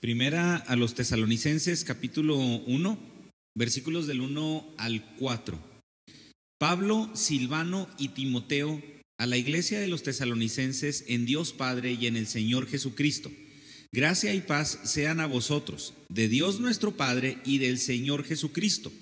Primera a los tesalonicenses capítulo 1, versículos del 1 al 4. Pablo, Silvano y Timoteo a la iglesia de los tesalonicenses en Dios Padre y en el Señor Jesucristo. Gracia y paz sean a vosotros, de Dios nuestro Padre y del Señor Jesucristo.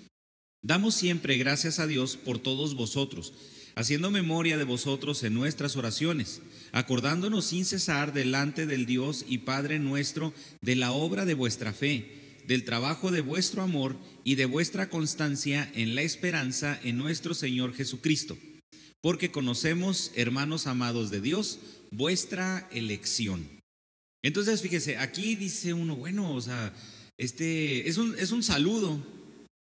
Damos siempre gracias a Dios por todos vosotros, haciendo memoria de vosotros en nuestras oraciones, acordándonos sin cesar delante del Dios y Padre nuestro de la obra de vuestra fe, del trabajo de vuestro amor y de vuestra constancia en la esperanza en nuestro Señor Jesucristo, porque conocemos, hermanos amados de Dios, vuestra elección. Entonces, fíjese, aquí dice uno, bueno, o sea, este es un, es un saludo,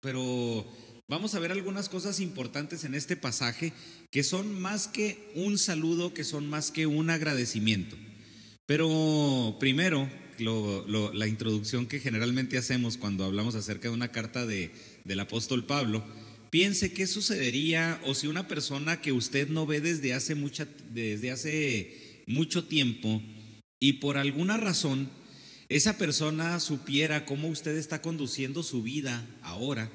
pero vamos a ver algunas cosas importantes en este pasaje que son más que un saludo, que son más que un agradecimiento. Pero primero, la introducción que generalmente hacemos cuando hablamos acerca de una carta de, del apóstol Pablo, piense qué sucedería o si una persona que usted no ve desde hace, mucha, desde hace mucho tiempo y por alguna razón esa persona supiera cómo usted está conduciendo su vida ahora,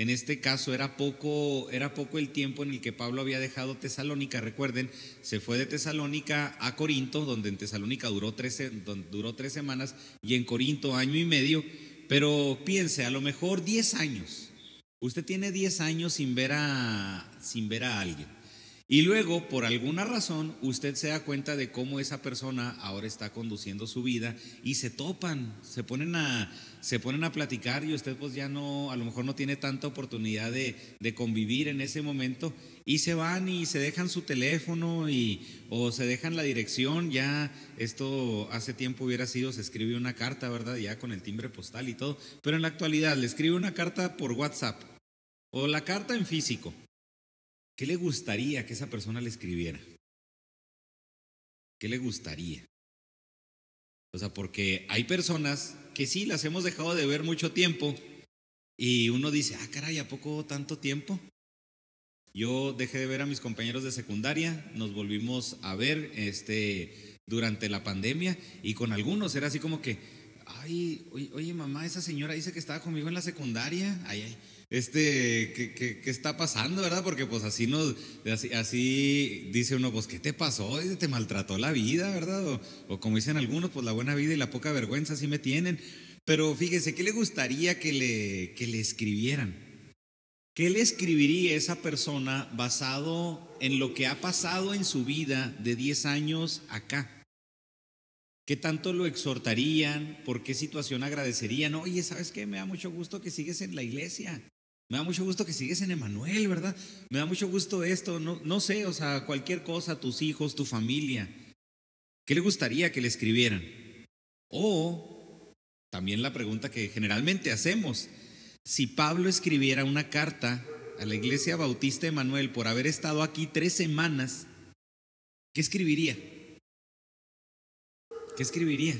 en este caso era poco, era poco el tiempo en el que Pablo había dejado Tesalónica. Recuerden, se fue de Tesalónica a Corinto, donde en Tesalónica duró tres, semanas y en Corinto año y medio. Pero piense, a lo mejor diez años. Usted tiene diez años sin ver a, sin ver a alguien. Y luego, por alguna razón, usted se da cuenta de cómo esa persona ahora está conduciendo su vida y se topan, se ponen a, se ponen a platicar y usted pues ya no, a lo mejor no tiene tanta oportunidad de, de convivir en ese momento y se van y se dejan su teléfono y, o se dejan la dirección, ya esto hace tiempo hubiera sido, se escribe una carta, ¿verdad? Ya con el timbre postal y todo, pero en la actualidad le escribe una carta por WhatsApp o la carta en físico. ¿Qué le gustaría que esa persona le escribiera? ¿Qué le gustaría? O sea, porque hay personas que sí las hemos dejado de ver mucho tiempo y uno dice, ah, caray, ¿a poco tanto tiempo? Yo dejé de ver a mis compañeros de secundaria, nos volvimos a ver este, durante la pandemia y con algunos era así como que, ay, oye, oye mamá, esa señora dice que estaba conmigo en la secundaria, ay, ay este, ¿qué, está pasando, verdad? Porque pues así nos, así, dice uno, pues, ¿qué te pasó? Te maltrató la vida, ¿verdad? O, como dicen algunos, pues la buena vida y la poca vergüenza sí me tienen. Pero fíjese, ¿qué le gustaría que le, que le escribieran? ¿Qué le escribiría esa persona basado en lo que ha pasado en su vida de 10 años acá? ¿Qué tanto lo exhortarían? ¿Por qué situación agradecerían? Oye, ¿sabes qué? Me da mucho gusto que sigues en la iglesia. Me da mucho gusto que sigues en Emanuel, ¿verdad? Me da mucho gusto esto, no, sé, o sea, cualquier cosa, tus hijos, tu familia. ¿Qué le gustaría que le escribieran? O también la pregunta que generalmente hacemos, si Pablo escribiera una carta a la iglesia bautista Emanuel por haber estado aquí tres semanas, ¿qué escribiría? ¿Qué escribiría?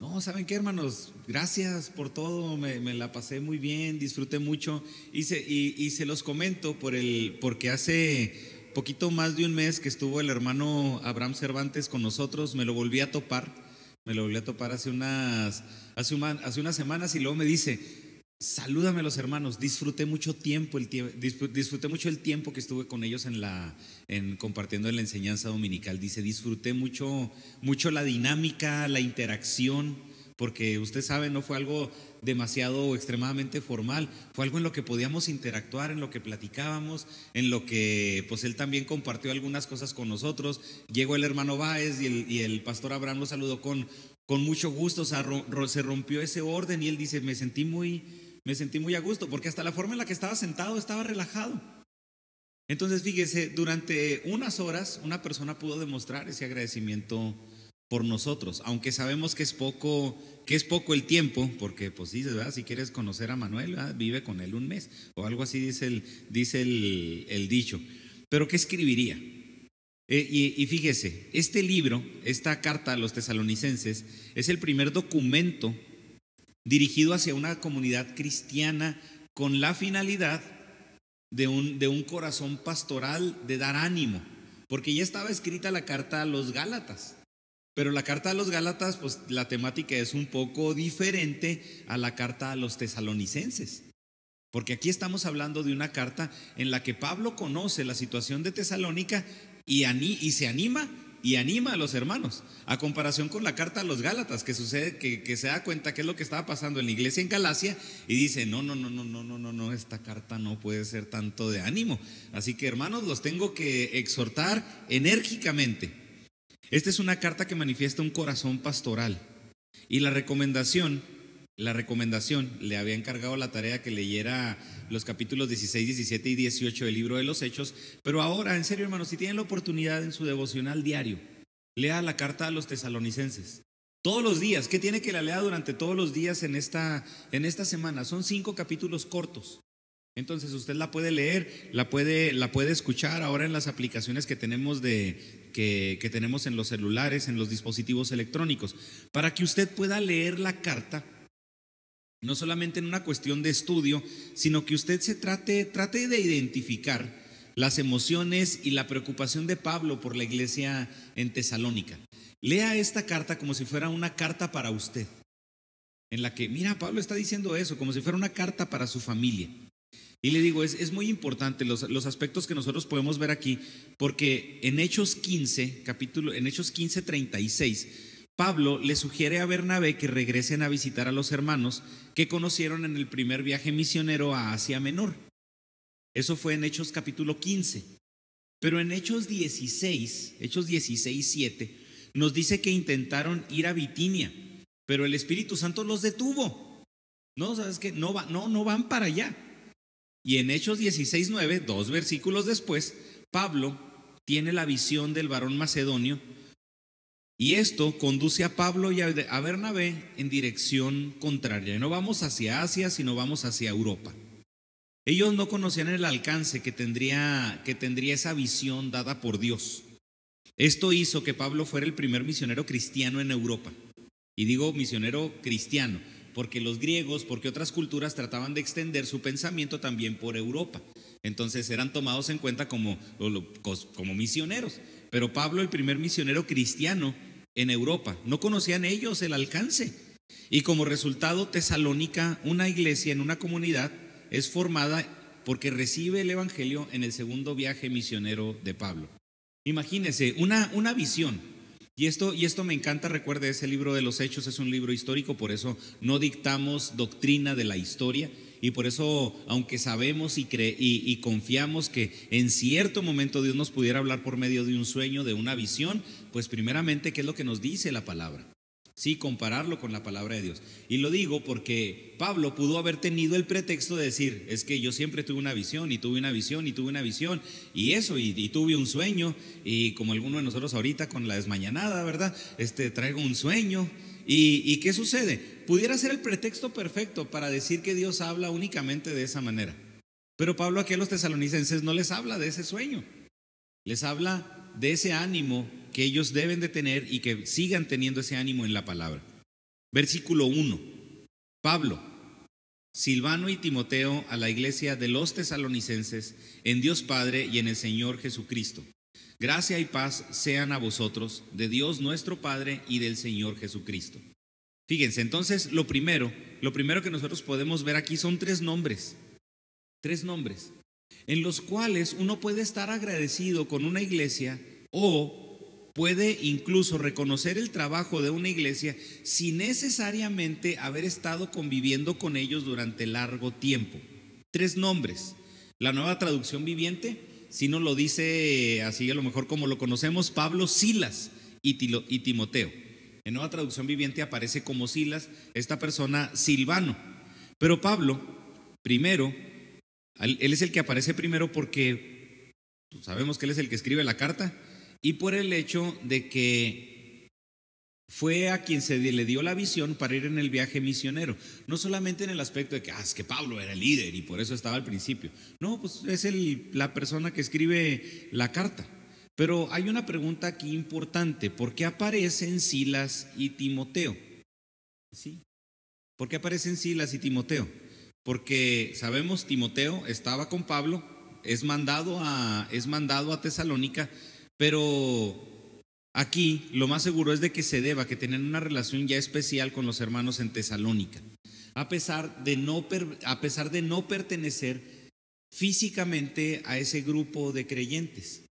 No, ¿saben qué, hermanos? Gracias por todo, me, la pasé muy bien, disfruté mucho. Y se, y, los comento por el, porque hace poquito más de un mes que estuvo el hermano Abraham Cervantes con nosotros, me lo volví a topar, me lo volví a topar hace unas, hace, hace unas semanas y luego me dice, Salúdame a los hermanos, disfruté mucho tiempo, el disfruté mucho el tiempo que estuve con ellos en la, en compartiendo en la enseñanza dominical. Dice, disfruté mucho, mucho la dinámica, la interacción, porque usted sabe, no fue algo demasiado o extremadamente formal, fue algo en lo que podíamos interactuar, en lo que platicábamos, en lo que pues él también compartió algunas cosas con nosotros. Llegó el hermano Báez y el, y el pastor Abraham lo saludó con, con mucho gusto, o sea, se rompió ese orden y él dice, me sentí muy me sentí muy a gusto, porque hasta la forma en la que estaba sentado estaba relajado. Entonces, fíjese, durante unas horas una persona pudo demostrar ese agradecimiento por nosotros, aunque sabemos que es poco, que es poco el tiempo, porque pues dices, ¿verdad? si quieres conocer a Manuel, vive con él un mes, o algo así dice el, dice el, dicho. Pero ¿qué escribiría? Eh, y, y, fíjese, este libro, esta carta a los tesalonicenses, es el primer documento dirigido hacia una comunidad cristiana con la finalidad de un, de un corazón pastoral, de dar ánimo, porque ya estaba escrita la carta a los Gálatas, Pero la carta a los Gálatas, pues la temática es un poco diferente a la carta a los tesalonicenses. Porque aquí estamos hablando de una carta en la que Pablo conoce la situación de Tesalónica y, y se anima y anima a los hermanos, a comparación con la carta a los Gálatas, que sucede que, que, se da cuenta qué es lo que estaba pasando en la iglesia en Galacia y dice, no, no, no, no, no, no, no, no, esta carta no puede ser tanto de ánimo. Así que hermanos, los tengo que exhortar enérgicamente. Esta es una carta que manifiesta un corazón pastoral y la recomendación la recomendación, le había encargado la tarea que leyera los capítulos 16, 17 y 18 del libro de los Hechos, pero ahora, en serio hermanos, si tienen la oportunidad en su devocional diario, lea la carta a los tesalonicenses. Todos los días, ¿qué tiene que la lea durante todos los días en esta, en esta semana? Son cinco capítulos cortos. Entonces usted la puede leer, la puede, la puede escuchar ahora en las aplicaciones que tenemos, de, que, que tenemos en los celulares, en los dispositivos electrónicos, para que usted pueda leer la carta no solamente en una cuestión de estudio, sino que usted se trate, trate de identificar las emociones y la preocupación de Pablo por la iglesia en Tesalónica. Lea esta carta como si fuera una carta para usted, en la que, mira, Pablo está diciendo eso, como si fuera una carta para su familia. Y le digo, es, es muy importante los, los, aspectos que nosotros podemos ver aquí, porque en Hechos 15, capítulo, en Hechos 15, 36, Pablo le sugiere a Bernabé que regresen a visitar a los hermanos que conocieron en el primer viaje misionero a Asia Menor. Eso fue en Hechos capítulo 15. Pero en Hechos 16, Hechos 16, 7, nos dice que intentaron ir a Bitinia, pero el Espíritu Santo los detuvo. No, ¿sabes qué? No, va, no, no van para allá. Y en Hechos 16, 9, dos versículos después, Pablo tiene la visión del varón macedonio y esto conduce a Pablo y a Bernabé en dirección contraria. No vamos hacia Asia, sino vamos hacia Europa. Ellos no conocían el alcance que tendría, que tendría esa visión dada por Dios. Esto hizo que Pablo fuera el primer misionero cristiano en Europa. Y digo misionero cristiano, porque los griegos, porque otras culturas trataban de extender su pensamiento también por Europa. Entonces eran tomados en cuenta como, como misioneros. Pero Pablo, el primer misionero cristiano, en Europa. No conocían ellos el alcance. Y como resultado, Tesalónica, una iglesia en una comunidad, es formada porque recibe el Evangelio en el segundo viaje misionero de Pablo. Imagínense, una, una visión. Y esto, y esto me encanta, recuerde, ese libro de los Hechos es un libro histórico, por eso no dictamos doctrina de la historia, y por eso, aunque sabemos y, y, confiamos que en cierto momento Dios nos pudiera hablar por medio de un sueño, de una visión, pues primeramente, ¿qué es lo que nos dice la palabra? Sí, compararlo con la palabra de Dios. Y lo digo porque Pablo pudo haber tenido el pretexto de decir, es que yo siempre tuve una visión y tuve una visión y tuve una visión y eso, y, tuve un sueño, y como alguno de nosotros ahorita con la desmañanada, ¿verdad? Este, traigo un sueño ¿Y, qué sucede? Pudiera ser el pretexto perfecto para decir que Dios habla únicamente de esa manera. Pero Pablo aquí a los tesalonicenses no les habla de ese sueño. Les habla de ese ánimo que ellos deben de tener y que sigan teniendo ese ánimo en la palabra. Versículo 1. Pablo, Silvano y Timoteo a la iglesia de los tesalonicenses en Dios Padre y en el Señor Jesucristo. Gracia y paz sean a vosotros, de Dios nuestro Padre y del Señor Jesucristo. Fíjense, entonces lo primero, lo primero que nosotros podemos ver aquí son tres nombres, tres nombres, en los cuales uno puede estar agradecido con una iglesia o puede incluso reconocer el trabajo de una iglesia sin necesariamente haber estado conviviendo con ellos durante largo tiempo. Tres nombres. La nueva traducción viviente, si no lo dice así a lo mejor como lo conocemos, Pablo, Silas y, Timoteo. En nueva traducción viviente aparece como Silas, esta persona Silvano. Pero Pablo, primero, él es el que aparece primero porque sabemos que él es el que escribe la carta y por el hecho de que fue a quien se le dio la visión para ir en el viaje misionero. No solamente en el aspecto de que, ah, es que Pablo era el líder y por eso estaba al principio. No, pues es la persona que escribe la carta. Pero hay una pregunta aquí importante. ¿Por qué aparecen Silas y Timoteo? ¿Sí? ¿Por qué aparecen Silas y Timoteo? Porque sabemos Timoteo estaba con Pablo, es mandado a, es mandado a Tesalónica, pero aquí lo más seguro es de que se deba que tienen una relación ya especial con los hermanos en Tesalónica, a pesar de no, a pesar de no pertenecer físicamente a ese grupo de creyentes.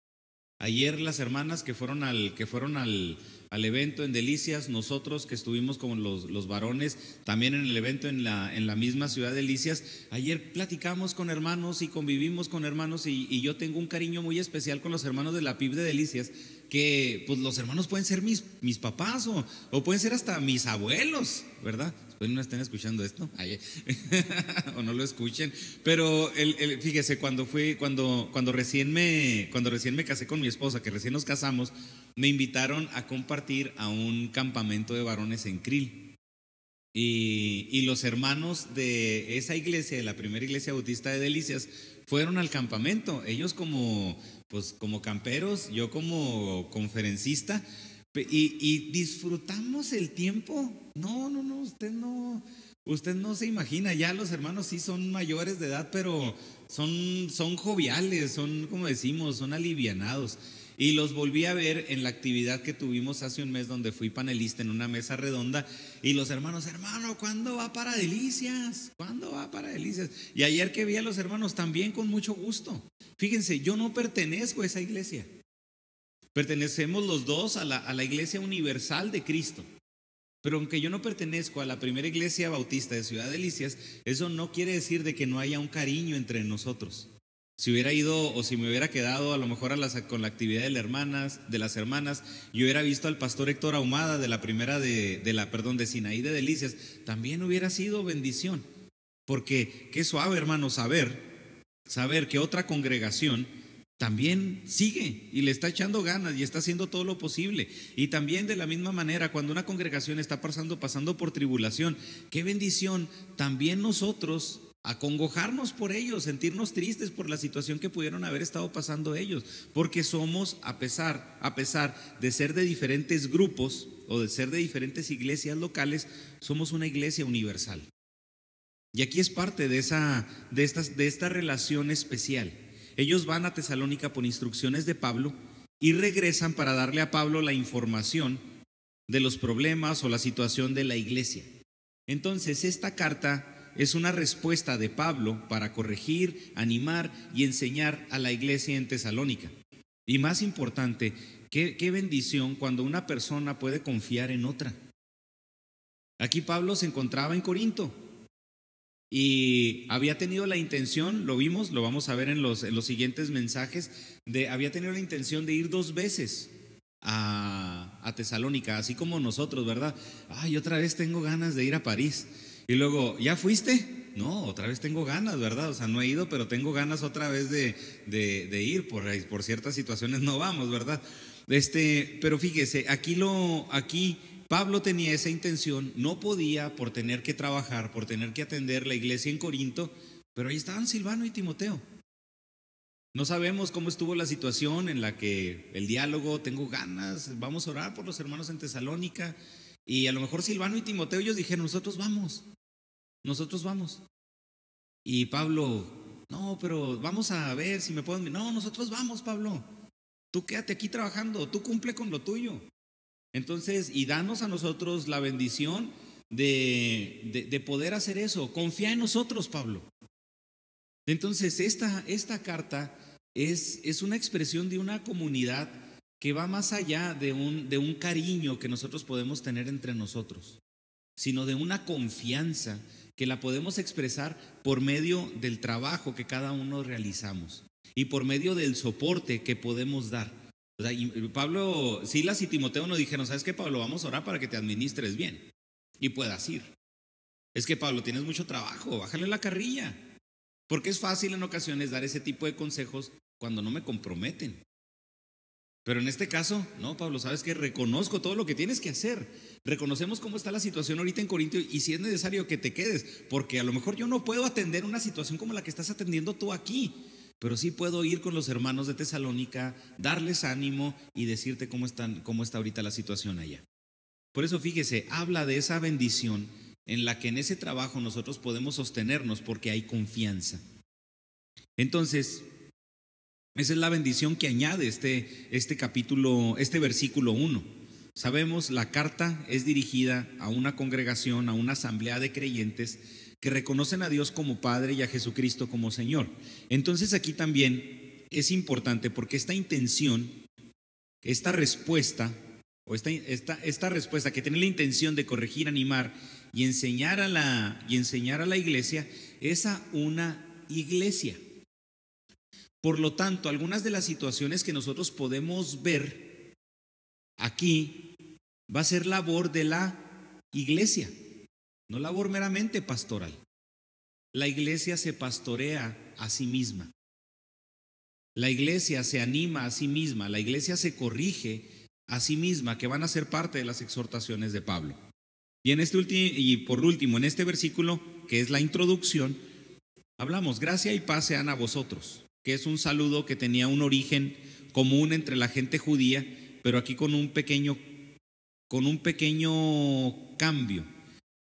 Ayer las hermanas que fueron al, que fueron al, al evento en Delicias, nosotros que estuvimos como los, los varones, también en el evento en la, en la misma ciudad de Delicias, ayer platicamos con hermanos y convivimos con hermanos y, yo tengo un cariño muy especial con los hermanos de la PIB de Delicias, que pues los hermanos pueden ser mis, mis papás o, o pueden ser hasta mis abuelos, ¿verdad? Pues no estén escuchando esto, o no lo escuchen. Pero el, fíjese, cuando fui, cuando, cuando, recién me, cuando recién me casé con mi esposa, que recién nos casamos, me invitaron a compartir a un campamento de varones en Krill. Y, y, los hermanos de esa iglesia, de la primera iglesia bautista de Delicias, fueron al campamento. Ellos como, pues, como camperos, yo como conferencista. Y, disfrutamos el tiempo. No, no, no, usted no, usted no se imagina. Ya los hermanos sí son mayores de edad, pero son, son joviales, son, como decimos, son alivianados. Y los volví a ver en la actividad que tuvimos hace un mes donde fui panelista en una mesa redonda y los hermanos, hermano, ¿cuándo va para Delicias? ¿Cuándo va para Delicias? Y ayer que vi a los hermanos también con mucho gusto. Fíjense, yo no pertenezco a esa iglesia. Pertenecemos los dos a la, iglesia universal de Cristo. Pero aunque yo no pertenezco a la primera iglesia bautista de Ciudad Delicias, eso no quiere decir de que no haya un cariño entre nosotros. Si hubiera ido o si me hubiera quedado a lo mejor con la actividad de las hermanas, de las hermanas, yo hubiera visto al pastor Héctor Ahumada de la primera de, la, perdón, de Sinaí de Delicias, también hubiera sido bendición. Porque qué suave, hermano, saber, saber que otra congregación también sigue y le está echando ganas y está haciendo todo lo posible. Y también de la misma manera, cuando una congregación está pasando, pasando por tribulación, qué bendición, también nosotros acongojarnos por ellos, sentirnos tristes por la situación que pudieron haber estado pasando ellos, porque somos, a pesar, a pesar de ser de diferentes grupos o de ser de diferentes iglesias locales, somos una iglesia universal. Y aquí es parte de, esa, de, estas, de esta relación especial. Ellos van a Tesalónica por instrucciones de Pablo y regresan para darle a Pablo la información de los problemas o la situación de la iglesia. Entonces, esta carta es una respuesta de Pablo para corregir, animar y enseñar a la iglesia en Tesalónica. Y más importante, qué, bendición cuando una persona puede confiar en otra. Aquí Pablo se encontraba en Corinto y había tenido la intención, lo vimos, lo vamos a ver en los, en los siguientes mensajes, de, había tenido la intención de ir dos veces a, a Tesalónica, así como nosotros, ¿verdad? Ay, otra vez tengo ganas de ir a París. Y luego, ¿ya fuiste? No, otra vez tengo ganas, ¿verdad? O sea, no he ido, pero tengo ganas otra vez de, ir. Por, por ciertas situaciones no vamos, ¿verdad? Este, pero fíjese, aquí lo, aquí Pablo tenía esa intención, no podía por tener que trabajar, por tener que atender la iglesia en Corinto, pero ahí estaban Silvano y Timoteo. No sabemos cómo estuvo la situación en la que el diálogo, tengo ganas, vamos a orar por los hermanos en Tesalónica. Y a lo mejor Silvano y Timoteo ellos dijeron, nosotros vamos, nosotros vamos. Y Pablo, no, pero vamos a ver si me pueden... No, nosotros vamos, Pablo. Tú quédate aquí trabajando, tú cumple con lo tuyo. Entonces, y danos a nosotros la bendición de, de, poder hacer eso. Confía en nosotros, Pablo. Entonces, esta, esta carta es, es una expresión de una comunidad que va más allá de un, de un cariño que nosotros podemos tener entre nosotros, sino de una confianza que la podemos expresar por medio del trabajo que cada uno realizamos y por medio del soporte que podemos dar. Pablo, Silas y Timoteo nos dijeron, ¿sabes qué, Pablo? Vamos a orar para que te administres bien y puedas ir. Es que, Pablo, tienes mucho trabajo, bájale la carrilla. Porque es fácil en ocasiones dar ese tipo de consejos cuando no me comprometen. Pero en este caso, no, Pablo, sabes que reconozco todo lo que tienes que hacer. Reconocemos cómo está la situación ahorita en Corintio y si es necesario que te quedes, porque a lo mejor yo no puedo atender una situación como la que estás atendiendo tú aquí, pero sí puedo ir con los hermanos de Tesalónica, darles ánimo y decirte cómo, están, cómo está ahorita la situación allá. Por eso fíjese, habla de esa bendición en la que en ese trabajo nosotros podemos sostenernos porque hay confianza. Entonces, Esa es la bendición que añade este, este capítulo, este versículo 1. Sabemos, la carta es dirigida a una congregación, a una asamblea de creyentes que reconocen a Dios como Padre y a Jesucristo como Señor. Entonces aquí también es importante porque esta intención, esta respuesta, o esta, esta, esta respuesta que tiene la intención de corregir, animar y enseñar a la, y enseñar a la iglesia, es a una iglesia. Por lo tanto, algunas de las situaciones que nosotros podemos ver aquí va a ser labor de la iglesia, no labor meramente pastoral. La iglesia se pastorea a sí misma. La iglesia se anima a sí misma, la iglesia se corrige a sí misma, que van a ser parte de las exhortaciones de Pablo. Y en este y por último, en este versículo que es la introducción, hablamos gracia y paz sean a vosotros que es un saludo que tenía un origen común entre la gente judía, pero aquí con un pequeño, con un pequeño cambio,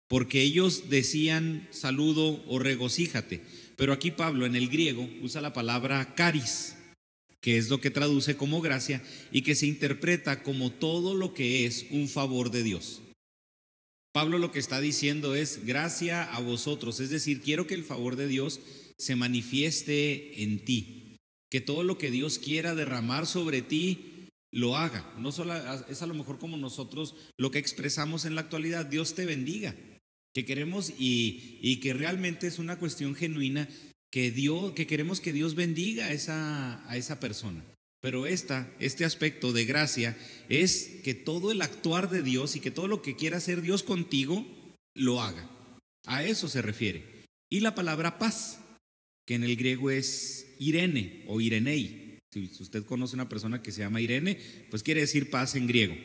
porque ellos decían saludo o regocíjate, pero aquí Pablo en el griego usa la palabra caris, que es lo que traduce como gracia y que se interpreta como todo lo que es un favor de Dios. Pablo lo que está diciendo es gracia a vosotros, es decir, quiero que el favor de Dios se manifieste en ti. Que todo lo que Dios quiera derramar sobre ti, lo haga. No solo es a lo mejor como nosotros lo que expresamos en la actualidad, Dios te bendiga. Que queremos y, y que realmente es una cuestión genuina que Dios, que queremos que Dios bendiga a esa, a esa persona. Pero esta, este aspecto de gracia es que todo el actuar de Dios y que todo lo que quiera hacer Dios contigo, lo haga. A eso se refiere. Y la palabra paz que en el griego es Irene o Irenei. Si usted conoce una persona que se llama Irene, pues quiere decir paz en griego,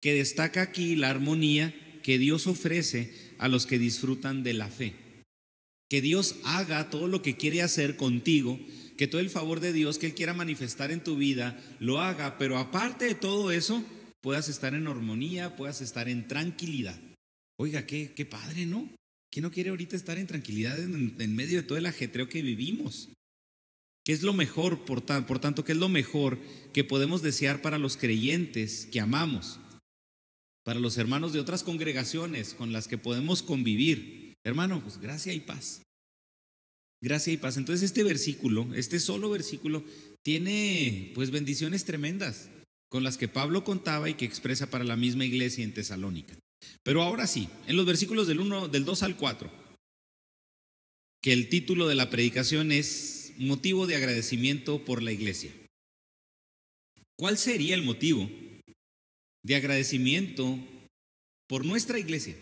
que destaca aquí la armonía que Dios ofrece a los que disfrutan de la fe. Que Dios haga todo lo que quiere hacer contigo, que todo el favor de Dios que Él quiera manifestar en tu vida, lo haga, pero aparte de todo eso, puedas estar en armonía, puedas estar en tranquilidad. Oiga, qué, qué padre, ¿no? ¿Quién no quiere ahorita estar en tranquilidad en, medio de todo el ajetreo que vivimos? ¿Qué es lo mejor, por, por tanto, qué es lo mejor que podemos desear para los creyentes que amamos? Para los hermanos de otras congregaciones con las que podemos convivir. Hermano, pues gracia y paz. Gracia y paz. Entonces este versículo, este solo versículo, tiene pues bendiciones tremendas con las que Pablo contaba y que expresa para la misma iglesia en Tesalónica. Pero ahora sí, en los versículos del 1 del 2 al 4, que el título de la predicación es motivo de agradecimiento por la iglesia. ¿Cuál sería el motivo de agradecimiento por nuestra iglesia?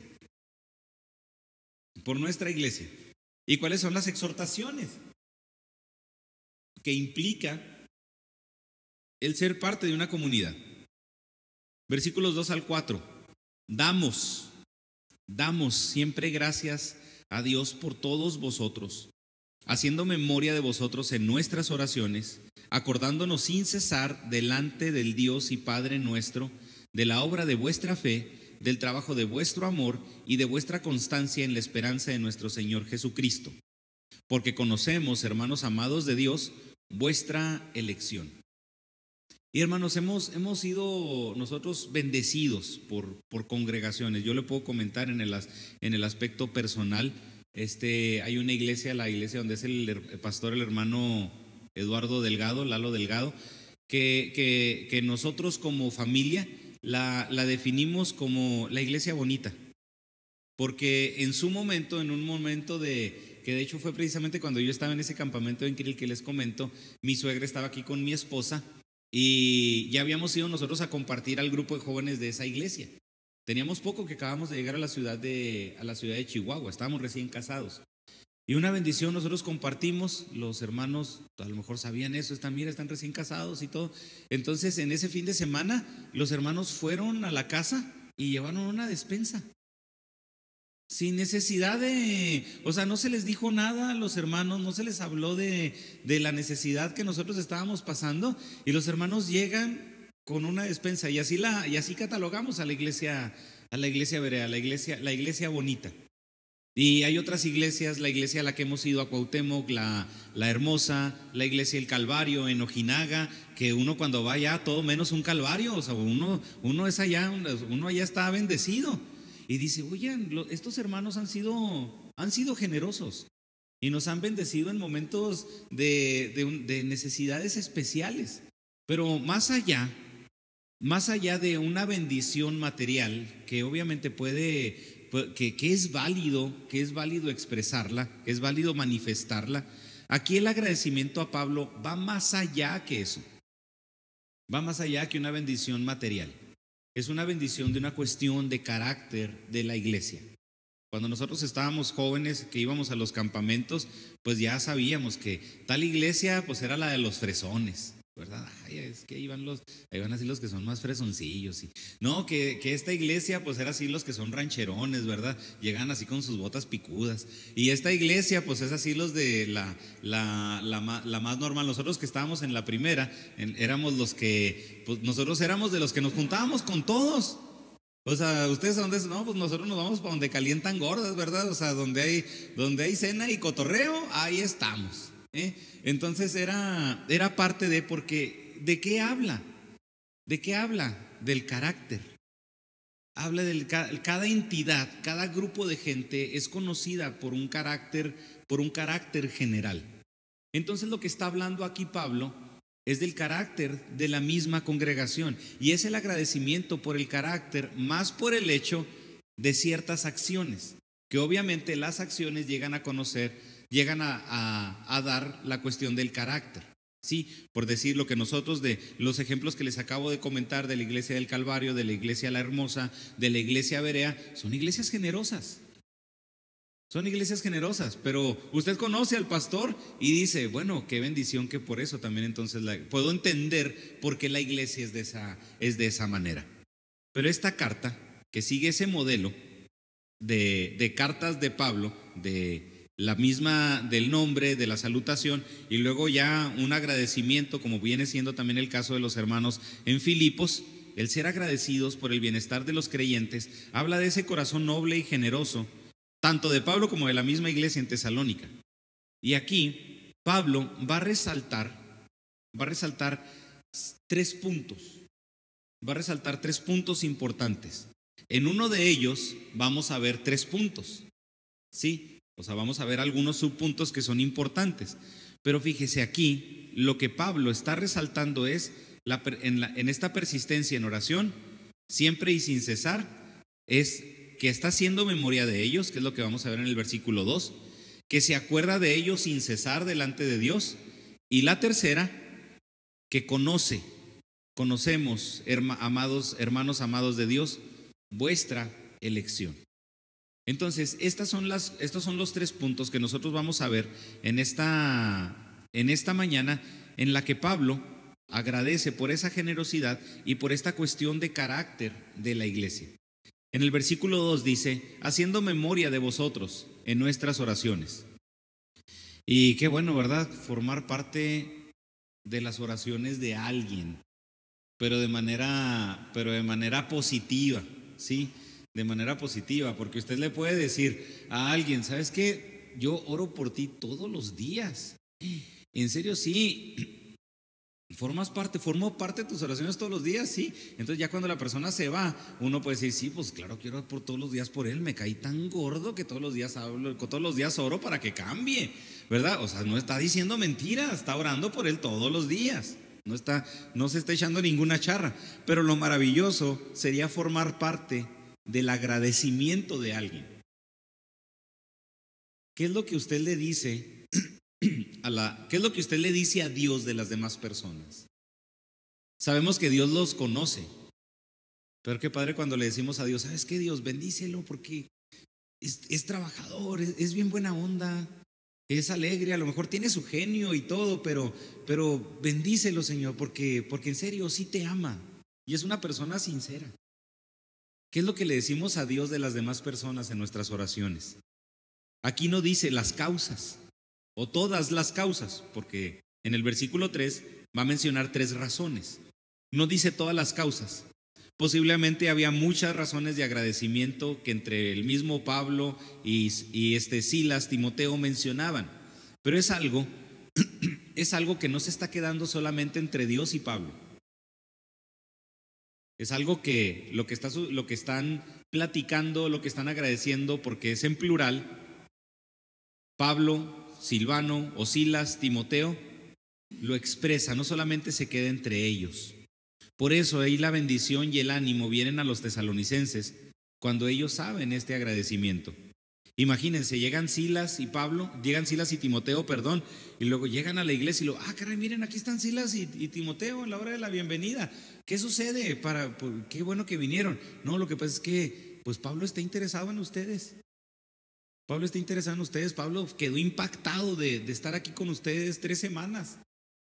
Por nuestra iglesia. ¿Y cuáles son las exhortaciones que implica el ser parte de una comunidad? Versículos 2 al 4. Damos, damos siempre gracias a Dios por todos vosotros, haciendo memoria de vosotros en nuestras oraciones, acordándonos sin cesar delante del Dios y Padre nuestro, de la obra de vuestra fe, del trabajo de vuestro amor y de vuestra constancia en la esperanza de nuestro Señor Jesucristo. Porque conocemos, hermanos amados de Dios, vuestra elección y hermanos, hemos, hemos sido nosotros bendecidos por, por congregaciones. Yo le puedo comentar en el, en el aspecto personal. Este, hay una iglesia, la iglesia donde es el, pastor, el hermano Eduardo Delgado, Lalo Delgado, que, que, que nosotros como familia la, la, definimos como la iglesia bonita. Porque en su momento, en un momento de, que de hecho fue precisamente cuando yo estaba en ese campamento en Krill que les comento, mi suegra estaba aquí con mi esposa y ya habíamos ido nosotros a compartir al grupo de jóvenes de esa iglesia. Teníamos poco que acabamos de llegar a la ciudad de, a la ciudad de Chihuahua, estábamos recién casados. Y una bendición, nosotros compartimos, los hermanos a lo mejor sabían eso, están, mira, están recién casados y todo. Entonces, en ese fin de semana, los hermanos fueron a la casa y llevaron una despensa. Sin necesidad de, o sea, no se les dijo nada a los hermanos, no se les habló de, de, la necesidad que nosotros estábamos pasando y los hermanos llegan con una despensa y así la y así catalogamos a la iglesia a la iglesia Berea, la iglesia la iglesia bonita. Y hay otras iglesias, la iglesia a la que hemos ido a Cuauhtémoc, la, la Hermosa, la iglesia del Calvario en Ojinaga, que uno cuando va allá, todo menos un Calvario, o sea, uno, uno es allá, uno allá está bendecido. Y dice, oye, estos hermanos han sido, han sido generosos y nos han bendecido en momentos de, de necesidades especiales. Pero más allá, más allá de una bendición material, que obviamente puede que, es válido, que es válido expresarla, que es válido manifestarla. Aquí el agradecimiento a Pablo va más allá que eso. Va más allá que una bendición material. Es una bendición de una cuestión de carácter de la iglesia. Cuando nosotros estábamos jóvenes, que íbamos a los campamentos, pues ya sabíamos que tal iglesia pues era la de los fresones. ¿Verdad? Ay, es que van los, ahí van así los que son más fresoncillos. Y, no, que, que, esta iglesia pues era así los que son rancherones, ¿verdad? Llegan así con sus botas picudas. Y esta iglesia pues es así los de la, la, la, la más normal. Nosotros que estábamos en la primera, éramos los que, pues nosotros éramos de los que nos juntábamos con todos. O sea, ustedes a dónde, no, pues nosotros nos vamos para donde calientan gordas, ¿verdad? O sea, donde hay, donde hay cena y cotorreo, ahí estamos. ¿Eh? Entonces era, era parte de, porque, ¿de qué habla? ¿De qué habla? Del carácter. Habla del cada entidad, cada grupo de gente es conocida por un carácter, por un carácter general. Entonces lo que está hablando aquí Pablo es del carácter de la misma congregación y es el agradecimiento por el carácter más por el hecho de ciertas acciones, que obviamente las acciones llegan a conocer llegan a, dar la cuestión del carácter. Sí, por decir lo que nosotros de los ejemplos que les acabo de comentar de la iglesia del Calvario, de la iglesia La Hermosa, de la iglesia Berea, son iglesias generosas. Son iglesias generosas, pero usted conoce al pastor y dice, bueno, qué bendición que por eso también entonces puedo entender por qué la iglesia es de, esa, es de esa manera. Pero esta carta, que sigue ese modelo de, de cartas de Pablo, de la misma del nombre, de la salutación, y luego ya un agradecimiento, como viene siendo también el caso de los hermanos en Filipos, el ser agradecidos por el bienestar de los creyentes, habla de ese corazón noble y generoso, tanto de Pablo como de la misma iglesia en Tesalónica. Y aquí Pablo va a resaltar, va a resaltar tres puntos, va a resaltar tres puntos importantes. En uno de ellos vamos a ver tres puntos, ¿sí? O sea, vamos a ver algunos subpuntos que son importantes. Pero fíjese aquí, lo que Pablo está resaltando es, en, en esta persistencia en oración, siempre y sin cesar, es que está haciendo memoria de ellos, que es lo que vamos a ver en el versículo 2, que se acuerda de ellos sin cesar delante de Dios. Y la tercera, que conoce, conocemos, amados, hermanos amados de Dios, vuestra elección. Entonces, estas son las, estos son los tres puntos que nosotros vamos a ver en esta, en esta mañana en la que Pablo agradece por esa generosidad y por esta cuestión de carácter de la iglesia. En el versículo 2 dice, haciendo memoria de vosotros en nuestras oraciones. Y qué bueno, ¿verdad? Formar parte de las oraciones de alguien, pero de manera, pero de manera positiva, ¿sí? De manera positiva, porque usted le puede decir a alguien, ¿sabes qué? Yo oro por ti todos los días. En serio, sí. Formas parte, formo parte de tus oraciones todos los días, sí. Entonces ya cuando la persona se va, uno puede decir, sí, pues claro, quiero orar por todos los días por él. Me caí tan gordo que todos los días hablo, todos los días oro para que cambie, ¿verdad? O sea, no está diciendo mentiras, está orando por él todos los días. No está, no se está echando ninguna charra. Pero lo maravilloso sería formar parte del agradecimiento de alguien. ¿Qué es lo que usted le dice a la qué es lo que usted le dice a Dios de las demás personas? Sabemos que Dios los conoce. Pero qué padre cuando le decimos a Dios, ¿sabes qué Dios? Bendícelo porque es, trabajador, es, bien buena onda, es alegre, a lo mejor tiene su genio y todo, pero, pero bendícelo, Señor, porque, porque en serio sí te ama y es una persona sincera. ¿Qué es lo que le decimos a Dios de las demás personas en nuestras oraciones? Aquí no dice las causas o todas las causas, porque en el versículo 3 va a mencionar tres razones. No dice todas las causas, Posiblemente había muchas razones de agradecimiento que entre el mismo Pablo y, y este Silas, Timoteo mencionaban, pero es algo, es algo que no se está quedando solamente entre Dios y Pablo. Es algo que lo que, está, lo que están platicando, lo que están agradeciendo, porque es en plural, Pablo, Silvano, Silas, Timoteo, lo expresa, no solamente se queda entre ellos. Por eso ahí la bendición y el ánimo vienen a los tesalonicenses cuando ellos saben este agradecimiento. Imagínense, llegan Silas y Pablo, llegan Silas y Timoteo, perdón, y luego llegan a la iglesia y lo, ah, caray, miren, aquí están Silas y, Timoteo en la hora de la bienvenida. ¿Qué sucede? Para, pues, qué bueno que vinieron. No, lo que pasa es que, pues Pablo está interesado en ustedes. Pablo está interesado en ustedes. Pablo quedó impactado de, de estar aquí con ustedes tres semanas.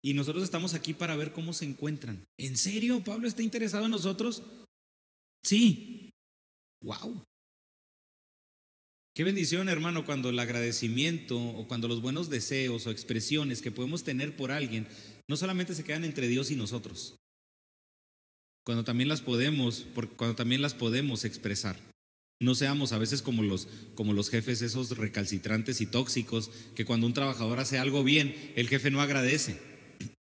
Y nosotros estamos aquí para ver cómo se encuentran. ¿En serio? ¿Pablo está interesado en nosotros? Sí. Wow. Qué bendición, hermano, cuando el agradecimiento o cuando los buenos deseos o expresiones que podemos tener por alguien no solamente se quedan entre Dios y nosotros, cuando también las podemos, cuando también las podemos expresar. No seamos a veces como los, como los jefes esos recalcitrantes y tóxicos que cuando un trabajador hace algo bien, el jefe no agradece,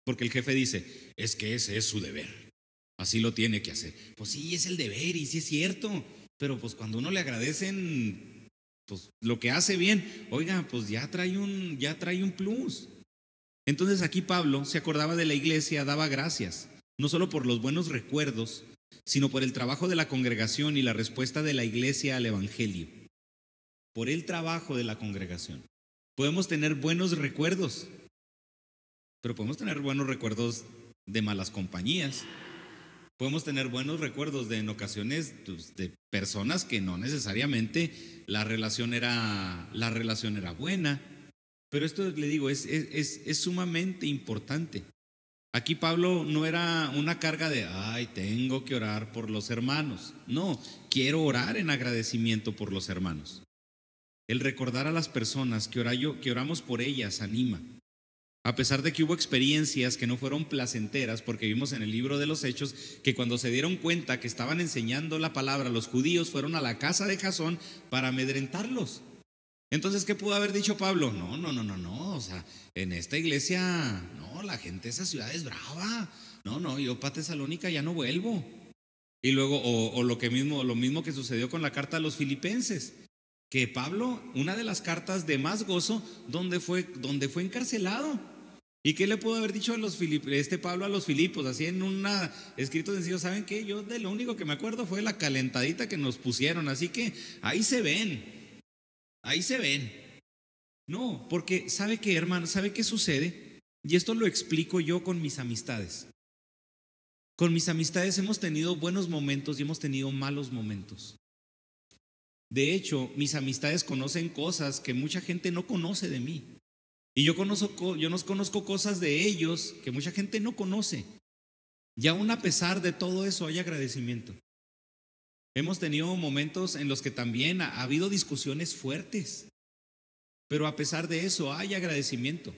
porque el jefe dice, es que ese es su deber, así lo tiene que hacer. Pues sí, es el deber y sí es cierto, pero pues cuando uno le agradecen pues lo que hace bien, oiga, pues ya trae un, ya trae un plus. Entonces aquí Pablo se acordaba de la iglesia, daba gracias, no solo por los buenos recuerdos, sino por el trabajo de la congregación y la respuesta de la iglesia al Evangelio. Por el trabajo de la congregación. Podemos tener buenos recuerdos, pero podemos tener buenos recuerdos de malas compañías, Podemos tener buenos recuerdos de en ocasiones pues, de personas que no necesariamente la relación era, la relación era buena. Pero esto le digo, es, es, es sumamente importante. Aquí Pablo no era una carga de, ay, tengo que orar por los hermanos. No, quiero orar en agradecimiento por los hermanos. El recordar a las personas que, que oramos por ellas anima. A pesar de que hubo experiencias que no fueron placenteras, porque vimos en el libro de los Hechos que cuando se dieron cuenta que estaban enseñando la palabra, los judíos fueron a la casa de Jasón para amedrentarlos. Entonces, ¿qué pudo haber dicho Pablo? No, no, no, no, no. O sea, en esta iglesia, no, la gente de esa ciudad es brava. No, no, yo para Tesalónica ya no vuelvo. Y luego, o, lo, que mismo, lo mismo que sucedió con la carta a los filipenses que Pablo, una de las cartas de más gozo, donde fue, donde fue encarcelado. ¿Y qué le pudo haber dicho a los este Pablo a los Filipos? Así en un escrito sencillo, ¿saben qué? Yo de lo único que me acuerdo fue la calentadita que nos pusieron, así que ahí se ven, ahí se ven. No, porque ¿sabe qué, hermano? ¿Sabe qué sucede? Y esto lo explico yo con mis amistades. Con mis amistades hemos tenido buenos momentos y hemos tenido malos momentos. De hecho, mis amistades conocen cosas que mucha gente no conoce de mí. Y yo, conozco, yo nos conozco cosas de ellos que mucha gente no conoce. Y aún a pesar de todo eso hay agradecimiento. Hemos tenido momentos en los que también ha habido discusiones fuertes, pero a pesar de eso hay agradecimiento.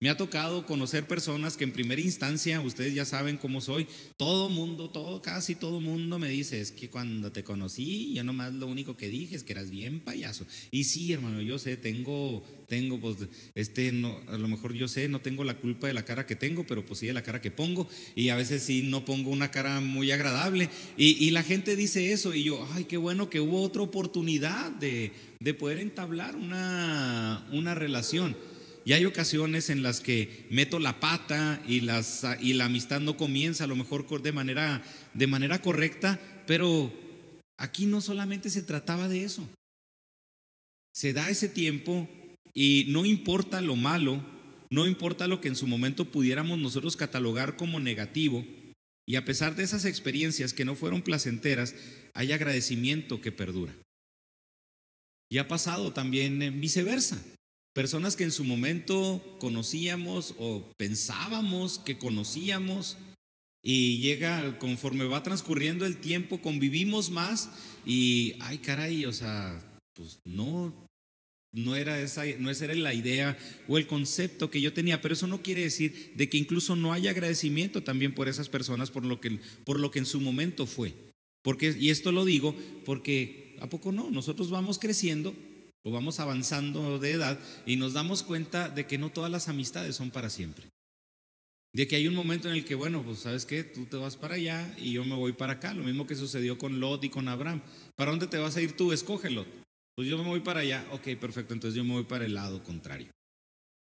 Me ha tocado conocer personas que en primera instancia, ustedes ya saben cómo soy, todo mundo, todo, casi todo mundo me dice, es que cuando te conocí, yo nomás lo único que dije es que eras bien payaso. Y sí, hermano, yo sé, tengo, tengo, pues, este, no, a lo mejor yo sé, no tengo la culpa de la cara que tengo, pero pues sí de la cara que pongo. Y a veces sí no pongo una cara muy agradable. Y, y la gente dice eso y yo, ay, qué bueno que hubo otra oportunidad de, de poder entablar una, una relación. Y hay ocasiones en las que meto la pata y, la amistad no comienza a lo mejor de manera, de manera correcta, pero aquí no solamente se trataba de eso. Se da ese tiempo y no importa lo malo, no importa lo que en su momento pudiéramos nosotros catalogar como negativo, y a pesar de esas experiencias que no fueron placenteras, hay agradecimiento que perdura. Y ha pasado también viceversa. Personas que en su momento conocíamos o pensábamos que conocíamos y llega conforme va transcurriendo el tiempo, convivimos más y, ay caray, o sea, pues no, no era esa, no esa era la idea o el concepto que yo tenía, pero eso no quiere decir de que incluso no haya agradecimiento también por esas personas por lo que, por lo que en su momento fue. Porque, y esto lo digo porque, ¿a poco no? Nosotros vamos creciendo o vamos avanzando de edad y nos damos cuenta de que no todas las amistades son para siempre. De que hay un momento en el que, bueno, pues sabes qué, tú te vas para allá y yo me voy para acá. Lo mismo que sucedió con Lot y con Abraham. ¿Para dónde te vas a ir tú? Escógelo. Pues yo me voy para allá. Ok, perfecto. Entonces yo me voy para el lado contrario.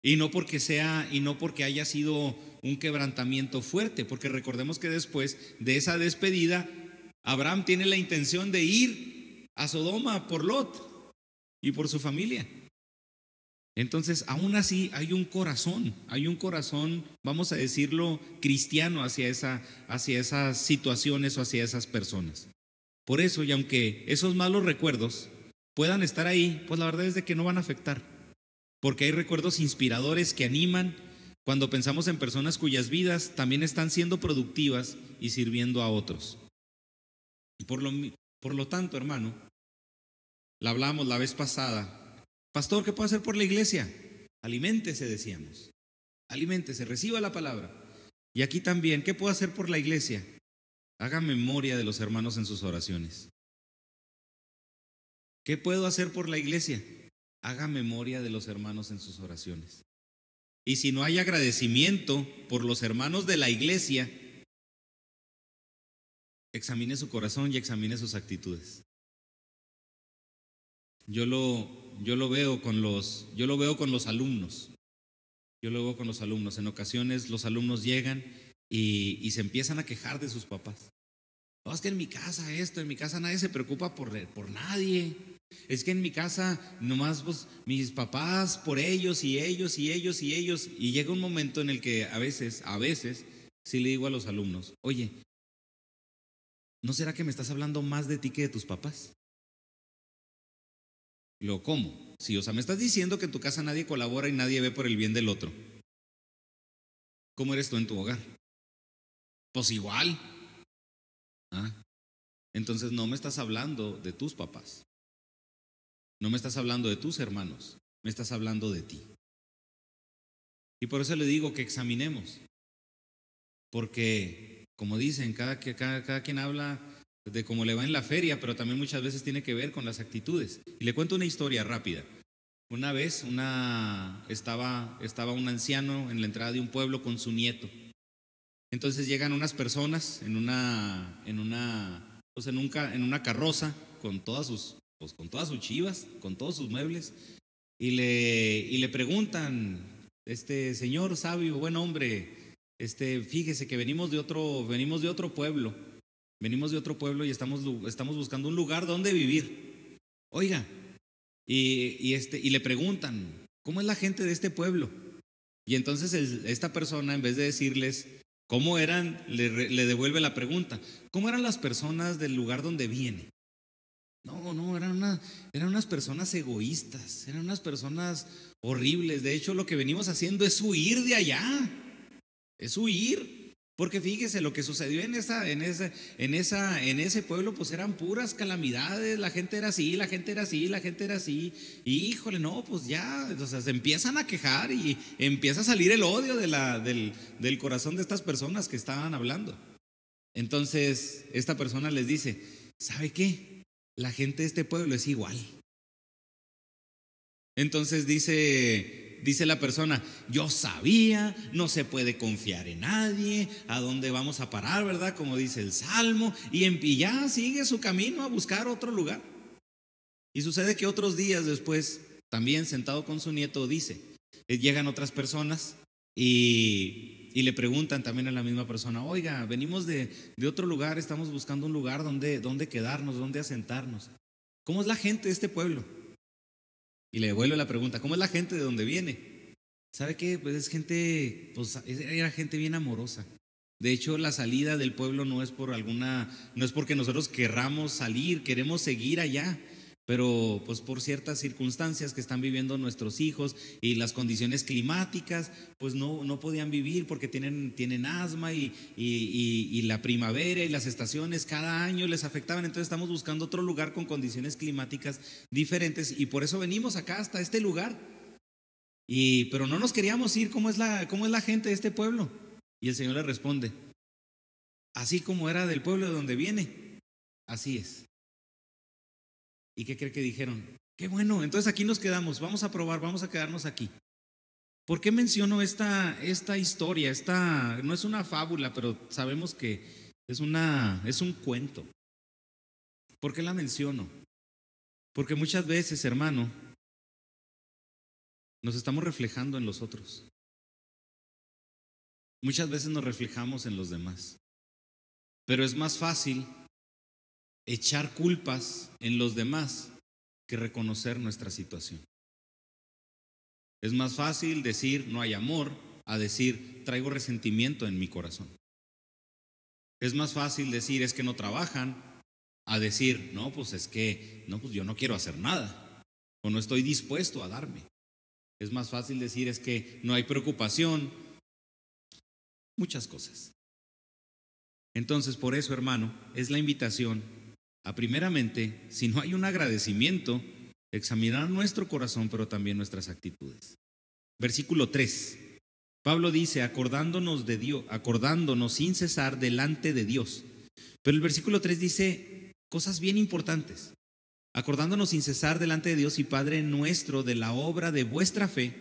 Y no porque sea, y no porque haya sido un quebrantamiento fuerte, porque recordemos que después de esa despedida, Abraham tiene la intención de ir a Sodoma por Lot y por su familia. Entonces, aún así hay un corazón, hay un corazón, vamos a decirlo, cristiano hacia, esa, hacia esas situaciones o hacia esas personas. Por eso, y aunque esos malos recuerdos puedan estar ahí, pues la verdad es de que no van a afectar, porque hay recuerdos inspiradores que animan cuando pensamos en personas cuyas vidas también están siendo productivas y sirviendo a otros. Por lo, por lo tanto, hermano, la hablamos la vez pasada, Pastor, ¿qué puedo hacer por la iglesia? Aliméntese, decíamos. Aliméntese, reciba la palabra. Y aquí también, ¿qué puedo hacer por la iglesia? Haga memoria de los hermanos en sus oraciones. ¿Qué puedo hacer por la iglesia? Haga memoria de los hermanos en sus oraciones. Y si no hay agradecimiento por los hermanos de la iglesia, examine su corazón y examine sus actitudes. Yo lo yo lo veo con los, yo lo veo con los alumnos. Yo lo veo con los alumnos. En ocasiones los alumnos llegan y, se empiezan a quejar de sus papás. Oh, es que en mi casa esto, en mi casa nadie se preocupa por, por nadie. Es que en mi casa nomás pues, mis papás por ellos y ellos y ellos y ellos. Y llega un momento en el que a veces, a veces, sí le digo a los alumnos, oye, ¿no será que me estás hablando más de ti que de tus papás? Lo como. Sí, o sea, me estás diciendo que en tu casa nadie colabora y nadie ve por el bien del otro. ¿Cómo eres tú en tu hogar? Pues igual. ¿Ah? Entonces no me estás hablando de tus papás. No me estás hablando de tus hermanos. Me estás hablando de ti. Y por eso le digo que examinemos. Porque, como dicen, cada, cada quien habla de cómo le va en la feria, pero también muchas veces tiene que ver con las actitudes. Y le cuento una historia rápida. Una vez una, estaba, estaba un anciano en la entrada de un pueblo con su nieto. Entonces llegan unas personas en una, en una, pues en, en una carroza con todas sus, pues con todas sus chivas, con todos sus muebles, y le, y le preguntan, este señor sabio, buen hombre, este, fíjese que venimos de otro, venimos de otro pueblo Venimos de otro pueblo y estamos, estamos buscando un lugar donde vivir. Oiga, y, este, y le preguntan, ¿cómo es la gente de este pueblo? Y entonces esta persona, en vez de decirles cómo eran, le, le, devuelve la pregunta, ¿cómo eran las personas del lugar donde viene? No, no, eran, una, eran unas personas egoístas, eran unas personas horribles. De hecho, lo que venimos haciendo es huir de allá, es huir. Porque fíjese, lo que sucedió en, esa, en, ese, en, esa, en ese pueblo, pues eran puras calamidades, la gente era así, la gente era así, la gente era así. Y híjole, no, pues ya, o sea, se empiezan a quejar y empieza a salir el odio del, del corazón de estas personas que estaban hablando. Entonces, esta persona les dice, ¿sabe qué? La gente de este pueblo es igual. Entonces dice dice la persona, yo sabía, no se puede confiar en nadie, a dónde vamos a parar, ¿verdad? Como dice el Salmo, y, ya sigue su camino a buscar otro lugar. Y sucede que otros días después, también sentado con su nieto, dice, eh, llegan otras personas y, le preguntan también a la misma persona, oiga, venimos de, otro lugar, estamos buscando un lugar donde, donde quedarnos, donde asentarnos. ¿Cómo es la gente de este pueblo? Y le devuelve la pregunta, ¿cómo es la gente de donde viene? ¿Sabe qué? Pues es gente, pues era gente bien amorosa. De hecho, la salida del pueblo no es por alguna, no es porque nosotros querramos salir, queremos seguir allá pero pues por ciertas circunstancias que están viviendo nuestros hijos y las condiciones climáticas, pues no, no podían vivir porque tienen, tienen asma y, y, la primavera y las estaciones cada año les afectaban, entonces estamos buscando otro lugar con condiciones climáticas diferentes y por eso venimos acá hasta este lugar. Y, pero no nos queríamos ir, ¿cómo es, la, ¿cómo es la gente de este pueblo? Y el Señor le responde, así como era del pueblo de donde viene, así es. ¿Y qué cree que dijeron? Qué bueno, entonces aquí nos quedamos, vamos a probar, vamos a quedarnos aquí. ¿Por qué menciono esta, esta historia? Esta no es una fábula, pero sabemos que es, una, es un cuento. ¿Por qué la menciono? Porque muchas veces, hermano, nos estamos reflejando en los otros. Muchas veces nos reflejamos en los demás. Pero es más fácil echar culpas en los demás que reconocer nuestra situación. Es más fácil decir no hay amor a decir traigo resentimiento en mi corazón. Es más fácil decir es que no trabajan a decir no, pues es que no, pues yo no quiero hacer nada o no estoy dispuesto a darme. Es más fácil decir es que no hay preocupación. Muchas cosas. Entonces, por eso, hermano, es la invitación a primeramente, si no hay un agradecimiento, examinar nuestro corazón, pero también nuestras actitudes. Versículo 3. Pablo dice, acordándonos de Dios, acordándonos sin cesar delante de Dios. Pero el versículo 3 dice cosas bien importantes. Acordándonos sin cesar delante de Dios y Padre nuestro de la obra de vuestra fe,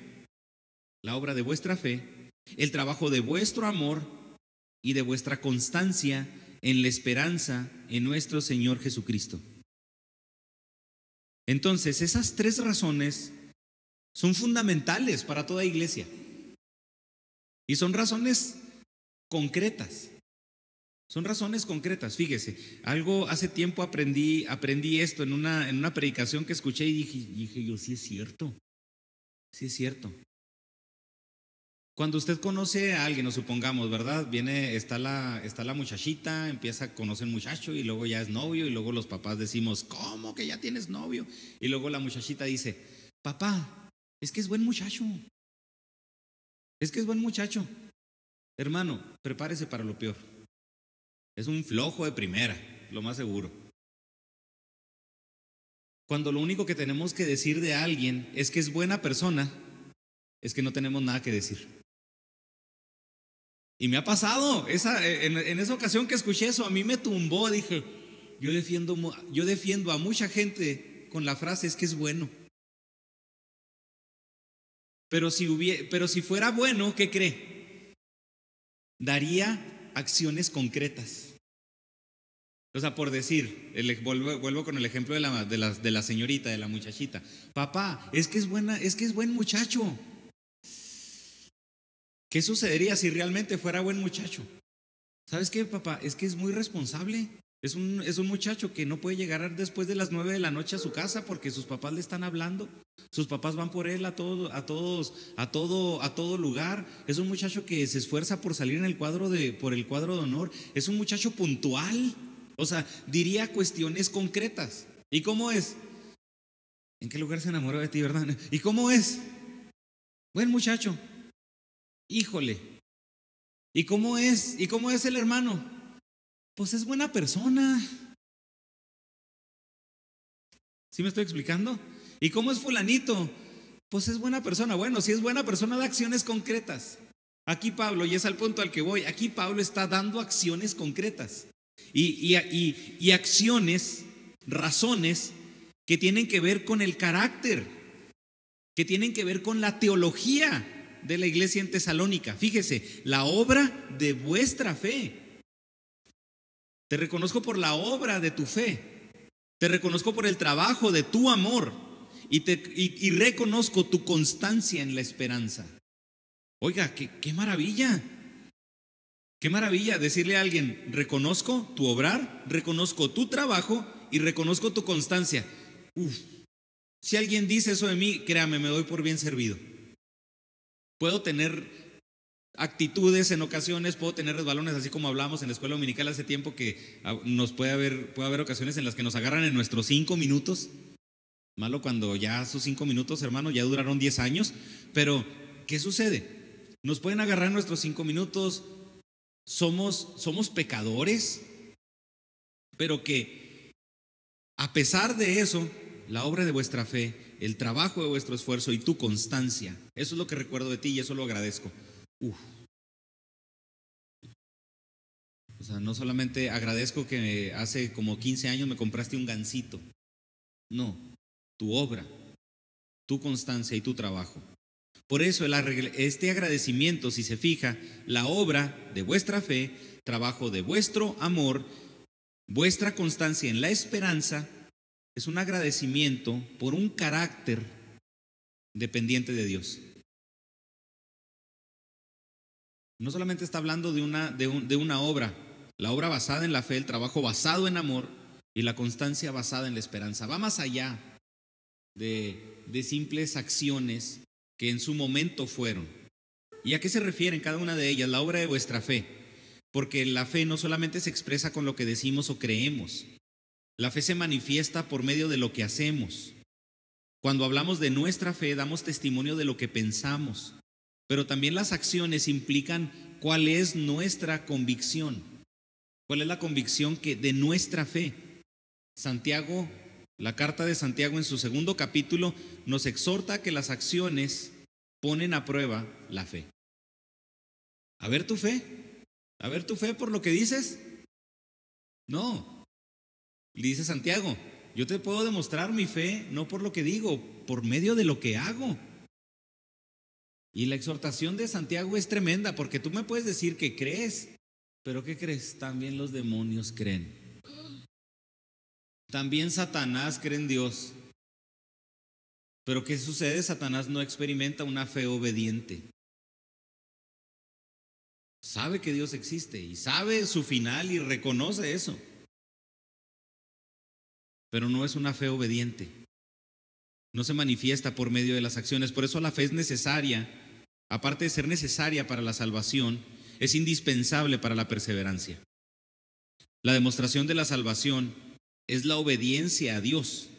la obra de vuestra fe, el trabajo de vuestro amor y de vuestra constancia en la esperanza en nuestro Señor Jesucristo. Entonces, esas tres razones son fundamentales para toda iglesia. Y son razones concretas. Son razones concretas. Fíjese, algo hace tiempo aprendí, aprendí esto en una, en una predicación que escuché y dije, dije yo, sí es cierto. Sí es cierto. Cuando usted conoce a alguien, o supongamos, ¿verdad? Viene, está la, está la muchachita, empieza a conocer muchacho y luego ya es novio y luego los papás decimos, ¿cómo que ya tienes novio? Y luego la muchachita dice, papá, es que es buen muchacho. Es que es buen muchacho. Hermano, prepárese para lo peor. Es un flojo de primera, lo más seguro. Cuando lo único que tenemos que decir de alguien es que es buena persona, es que no tenemos nada que decir. Y me ha pasado, esa, en, esa ocasión que escuché eso, a mí me tumbó, dije, yo defiendo, yo defiendo a mucha gente con la frase es que es bueno. Pero si, hubiera, pero si fuera bueno, ¿qué cree? Daría acciones concretas. O sea, por decir, vuelvo, vuelvo, con el ejemplo de la, de, la, de la señorita, de la muchachita. Papá, es que es buena, es que es buen muchacho. ¿Qué sucedería si realmente fuera buen muchacho? ¿Sabes qué, papá? Es que es muy responsable. Es un, es un muchacho que no puede llegar después de las nueve de la noche a su casa porque sus papás le están hablando. Sus papás van por él a todo, a todos, a todo, a todo lugar. Es un muchacho que se esfuerza por salir en el cuadro de, por el cuadro de honor. Es un muchacho puntual. O sea, diría cuestiones concretas. ¿Y cómo es? ¿En qué lugar se enamoró de ti, verdad? ¿Y cómo es? Buen muchacho. Híjole. ¿Y cómo es? ¿Y cómo es el hermano? Pues es buena persona. ¿Sí me estoy explicando? ¿Y cómo es fulanito? Pues es buena persona. Bueno, si es buena persona, da acciones concretas. Aquí Pablo, y es al punto al que voy, aquí Pablo está dando acciones concretas. Y, y, y acciones, razones que tienen que ver con el carácter, que tienen que ver con la teología de la iglesia en Tesalónica. Fíjese, la obra de vuestra fe. Te reconozco por la obra de tu fe. Te reconozco por el trabajo de tu amor. Y, reconozco tu constancia en la esperanza. Oiga, qué, qué maravilla. Qué maravilla decirle a alguien, reconozco tu obrar, reconozco tu trabajo y reconozco tu constancia. Uf, si alguien dice eso de mí, créame, me doy por bien servido. Puedo tener actitudes en ocasiones, puedo tener resbalones, así como hablamos en la escuela dominical hace tiempo que ah, nos puede haber, puede haber ocasiones en las que nos agarran en nuestros cinco minutos. Malo cuando ya sus cinco minutos, hermano, ya duraron diez años. Pero, ¿qué sucede? Nos pueden agarrar nuestros cinco minutos. Somos, somos pecadores, pero que a pesar de eso, la obra de vuestra fe el trabajo de vuestro esfuerzo y tu constancia. Eso es lo que recuerdo de ti y eso lo agradezco. sea, no solamente agradezco que hace como 15 años me compraste un gancito. No, tu obra, tu constancia y tu trabajo. Por eso este agradecimiento, si se fija, la obra de vuestra fe, trabajo de vuestro amor, vuestra constancia en la esperanza, es un agradecimiento por un carácter dependiente de Dios. No solamente está hablando de una, de, una obra, la obra basada en la fe, el trabajo basado en amor y la constancia basada en la esperanza. Va más allá de, de simples acciones que en su momento fueron. ¿Y a qué se refieren cada una de ellas? La obra de vuestra fe. Porque la fe no solamente se expresa con lo que decimos o creemos. La fe se manifiesta por medio de lo que hacemos. Cuando hablamos de nuestra fe, damos testimonio de lo que pensamos, pero también las acciones implican cuál es nuestra convicción, cuál es la convicción que de nuestra fe. Santiago, la carta de Santiago en su segundo capítulo nos exhorta que las acciones ponen a prueba la fe. A ver tu fe, a ver tu fe por lo que dices. No, dice Santiago, yo te puedo demostrar mi fe no por lo que digo, por medio de lo que hago. Y la exhortación de Santiago es tremenda porque tú me puedes decir que crees, pero ¿qué crees? También los demonios creen. También Satanás cree en Dios. Pero ¿qué sucede? Satanás no experimenta una fe obediente. Sabe que Dios existe y sabe su final y reconoce eso. Pero no es una fe obediente. No se manifiesta por medio de las acciones. Por eso la fe es necesaria aparte de ser necesaria para la salvación, es indispensable para la perseverancia. La demostración de la salvación es la obediencia a Dios.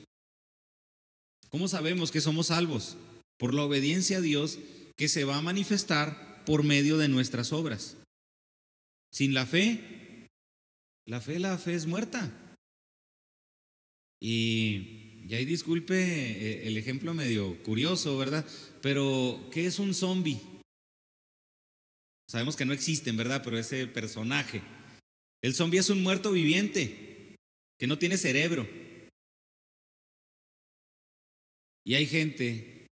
¿Cómo sabemos que somos salvos? Por la obediencia a Dios que se va a manifestar por medio de nuestras obras. Sin la fe, la fe, la fe es muerta. Y, y ahí disculpe eh, el ejemplo medio curioso, ¿verdad? Pero, ¿qué es un zombie? Sabemos que no existen, ¿verdad? Pero ese personaje. El zombie es un muerto viviente que no tiene cerebro. Y hay gente,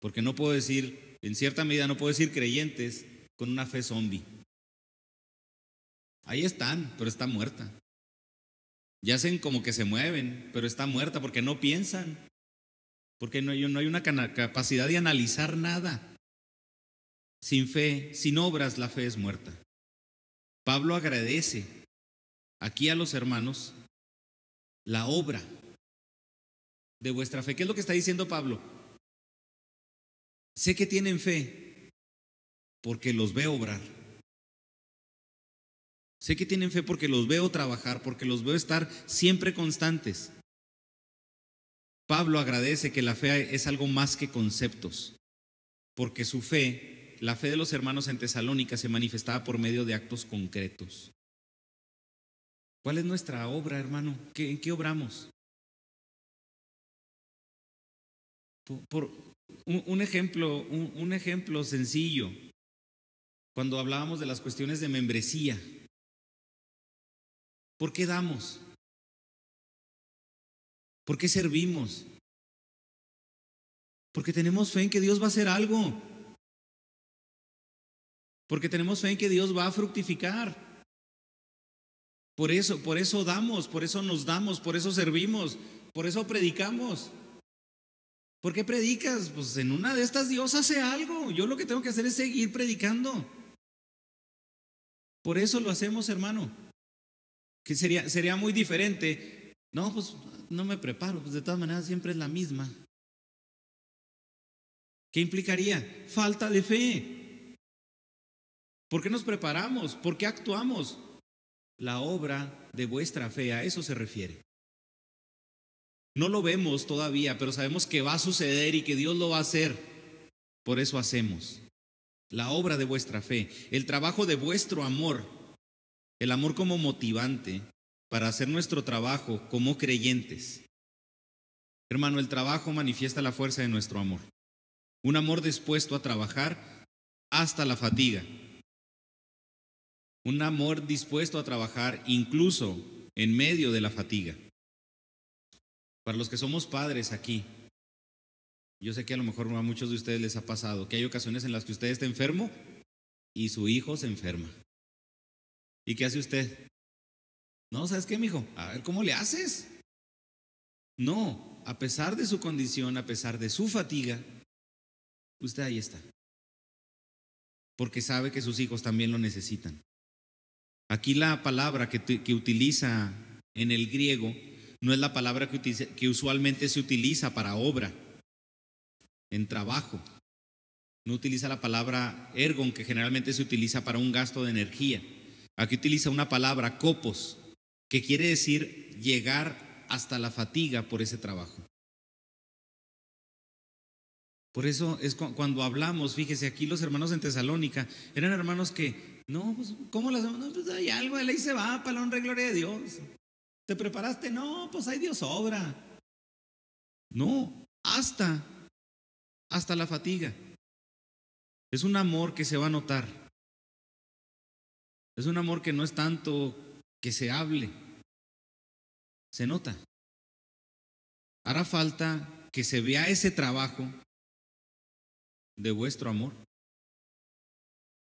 porque no puedo decir, en cierta medida no puedo decir creyentes, con una fe zombie. Ahí están, pero está muerta. Ya hacen como que se mueven, pero está muerta porque no piensan porque no no hay una capacidad de analizar nada. Sin fe, sin obras, la fe es muerta. Pablo agradece aquí a los hermanos la obra de vuestra fe. ¿Qué es lo que está diciendo Pablo? Sé que tienen fe porque los veo obrar. Sé que tienen fe porque los veo trabajar, porque los veo estar siempre constantes. Pablo agradece que la fe es algo más que conceptos, porque su fe, la fe de los hermanos en Tesalónica se manifestaba por medio de actos concretos. ¿Cuál es nuestra obra, hermano? ¿En qué obramos? Por, un, ejemplo, un ejemplo sencillo, cuando hablábamos de las cuestiones de membresía, ¿por qué damos? ¿Por qué servimos? Porque tenemos fe en que Dios va a hacer algo. Porque tenemos fe en que Dios va a fructificar. Por eso, por eso damos, por eso nos damos, por eso servimos, por eso predicamos. ¿Por qué predicas? Pues en una de estas Dios hace algo. Yo lo que tengo que hacer es seguir predicando. Por eso lo hacemos, hermano. Que sería, sería muy diferente. No, pues no me preparo, pues de todas maneras siempre es la misma. ¿Qué implicaría? Falta de fe. ¿Por qué nos preparamos? ¿Por qué actuamos? La obra de vuestra fe, a eso se refiere. No lo vemos todavía, pero sabemos que va a suceder y que Dios lo va a hacer. Por eso hacemos. La obra de vuestra fe, el trabajo de vuestro amor, el amor como motivante, para hacer nuestro trabajo como creyentes. Hermano, el trabajo manifiesta la fuerza de nuestro amor. Un amor dispuesto a trabajar hasta la fatiga. un amor dispuesto a trabajar incluso en medio de la fatiga. Para los que somos padres aquí, yo sé que a lo mejor a muchos de ustedes les ha pasado que hay ocasiones en las que usted está enfermo y su hijo se enferma. ¿Y qué hace usted? No, ¿sabes qué, mijo? A ver cómo le haces. No, a pesar de su condición, a pesar de su fatiga, usted ahí está. Porque sabe que sus hijos también lo necesitan. Aquí la palabra que, utiliza en el griego no es la palabra que usualmente se utiliza para obra, en trabajo. No utiliza la palabra ergon, que generalmente se utiliza para un gasto de energía. Aquí utiliza una palabra copos, que quiere decir llegar hasta la fatiga por ese trabajo. Por eso es cuando hablamos, fíjese, aquí los hermanos en Tesalónica eran hermanos que, no, pues, ¿cómo las no, pues hay algo, ahí se va, para la honra y gloria de Dios. ¿Te preparaste? No, pues hay Dios obra. No, hasta, hasta la fatiga. Es un amor que se va a notar. Es un amor que no es tanto que se hable, se nota. Hará falta que se vea ese trabajo de vuestro amor.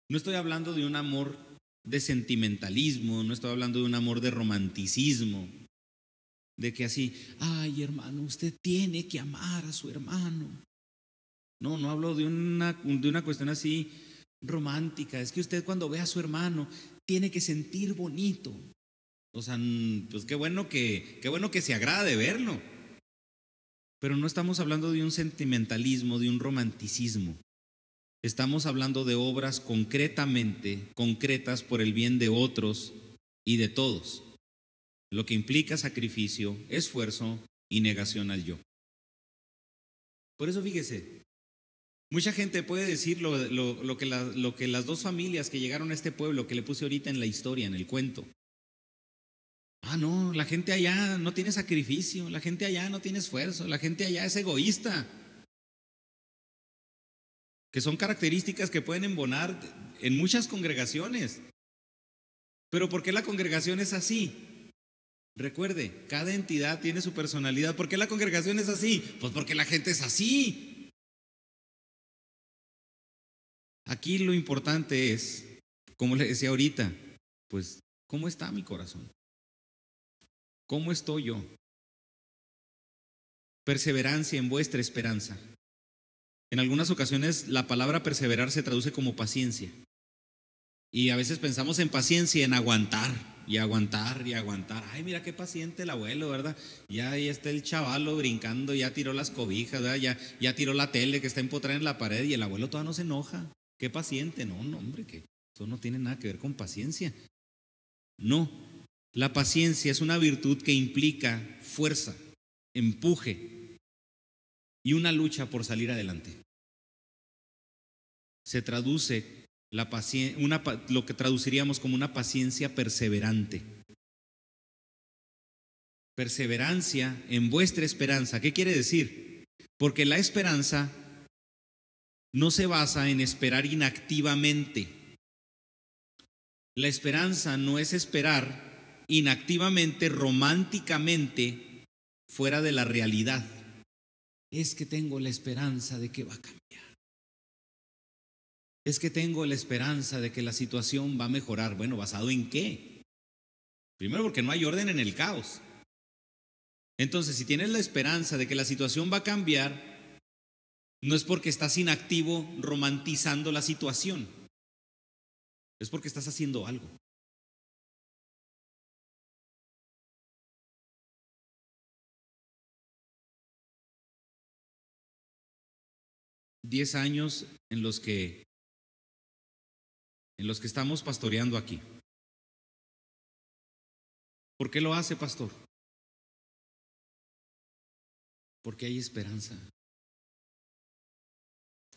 No estoy hablando de un amor de sentimentalismo, no estoy hablando de un amor de romanticismo, de que así, ay hermano, usted tiene que amar a su hermano. No, no hablo de una, de una cuestión así romántica, es que usted cuando ve a su hermano tiene que sentir bonito. O sea, pues qué bueno que, qué bueno que se agrada de verlo. Pero no estamos hablando de un sentimentalismo, de un romanticismo. Estamos hablando de obras concretamente, concretas por el bien de otros y de todos, lo que implica sacrificio, esfuerzo y negación al yo. Por eso fíjese, mucha gente puede decir lo, que que las dos familias que llegaron a este pueblo, que le puse ahorita en la historia, en el cuento, Ah, no, la gente allá no tiene sacrificio, la gente allá no tiene esfuerzo, la gente allá es egoísta. Que son características que pueden embonar en muchas congregaciones. Pero ¿por qué la congregación es así? Recuerde, cada entidad tiene su personalidad. ¿Por qué la congregación es así? Pues porque la gente es así. Aquí lo importante es, como le decía ahorita, pues, ¿cómo está mi corazón? ¿Cómo estoy yo? Perseverancia en vuestra esperanza. En algunas ocasiones la palabra perseverar se traduce como paciencia. Y a veces pensamos en paciencia, en aguantar y aguantar y aguantar. Ay, mira qué paciente el abuelo, ¿verdad? Ya ahí está el chavalo brincando, ya tiró las cobijas. Ya, ya tiró la tele que está empotrada en la pared y el abuelo todavía no se enoja. Qué paciente. No, no, hombre, que eso no tiene nada que ver con paciencia. No, la paciencia es una virtud que implica fuerza, empuje y una lucha por salir adelante. Se traduce la una, lo que traduciríamos como una paciencia perseverante. Perseverancia en vuestra esperanza. ¿Qué quiere decir? Porque la esperanza no se basa en esperar inactivamente. La esperanza no es esperar inactivamente, románticamente, fuera de la realidad. Es que tengo la esperanza de que va a cambiar. Es que tengo la esperanza de que la situación va a mejorar. Bueno, ¿basado en qué? Primero porque no hay orden en el caos. Entonces, si tienes la esperanza de que la situación va a cambiar, no es porque estás inactivo romantizando la situación. Es porque estás haciendo algo. Diez años en los que en los que estamos pastoreando aquí. ¿Por qué lo hace, pastor? Porque hay esperanza.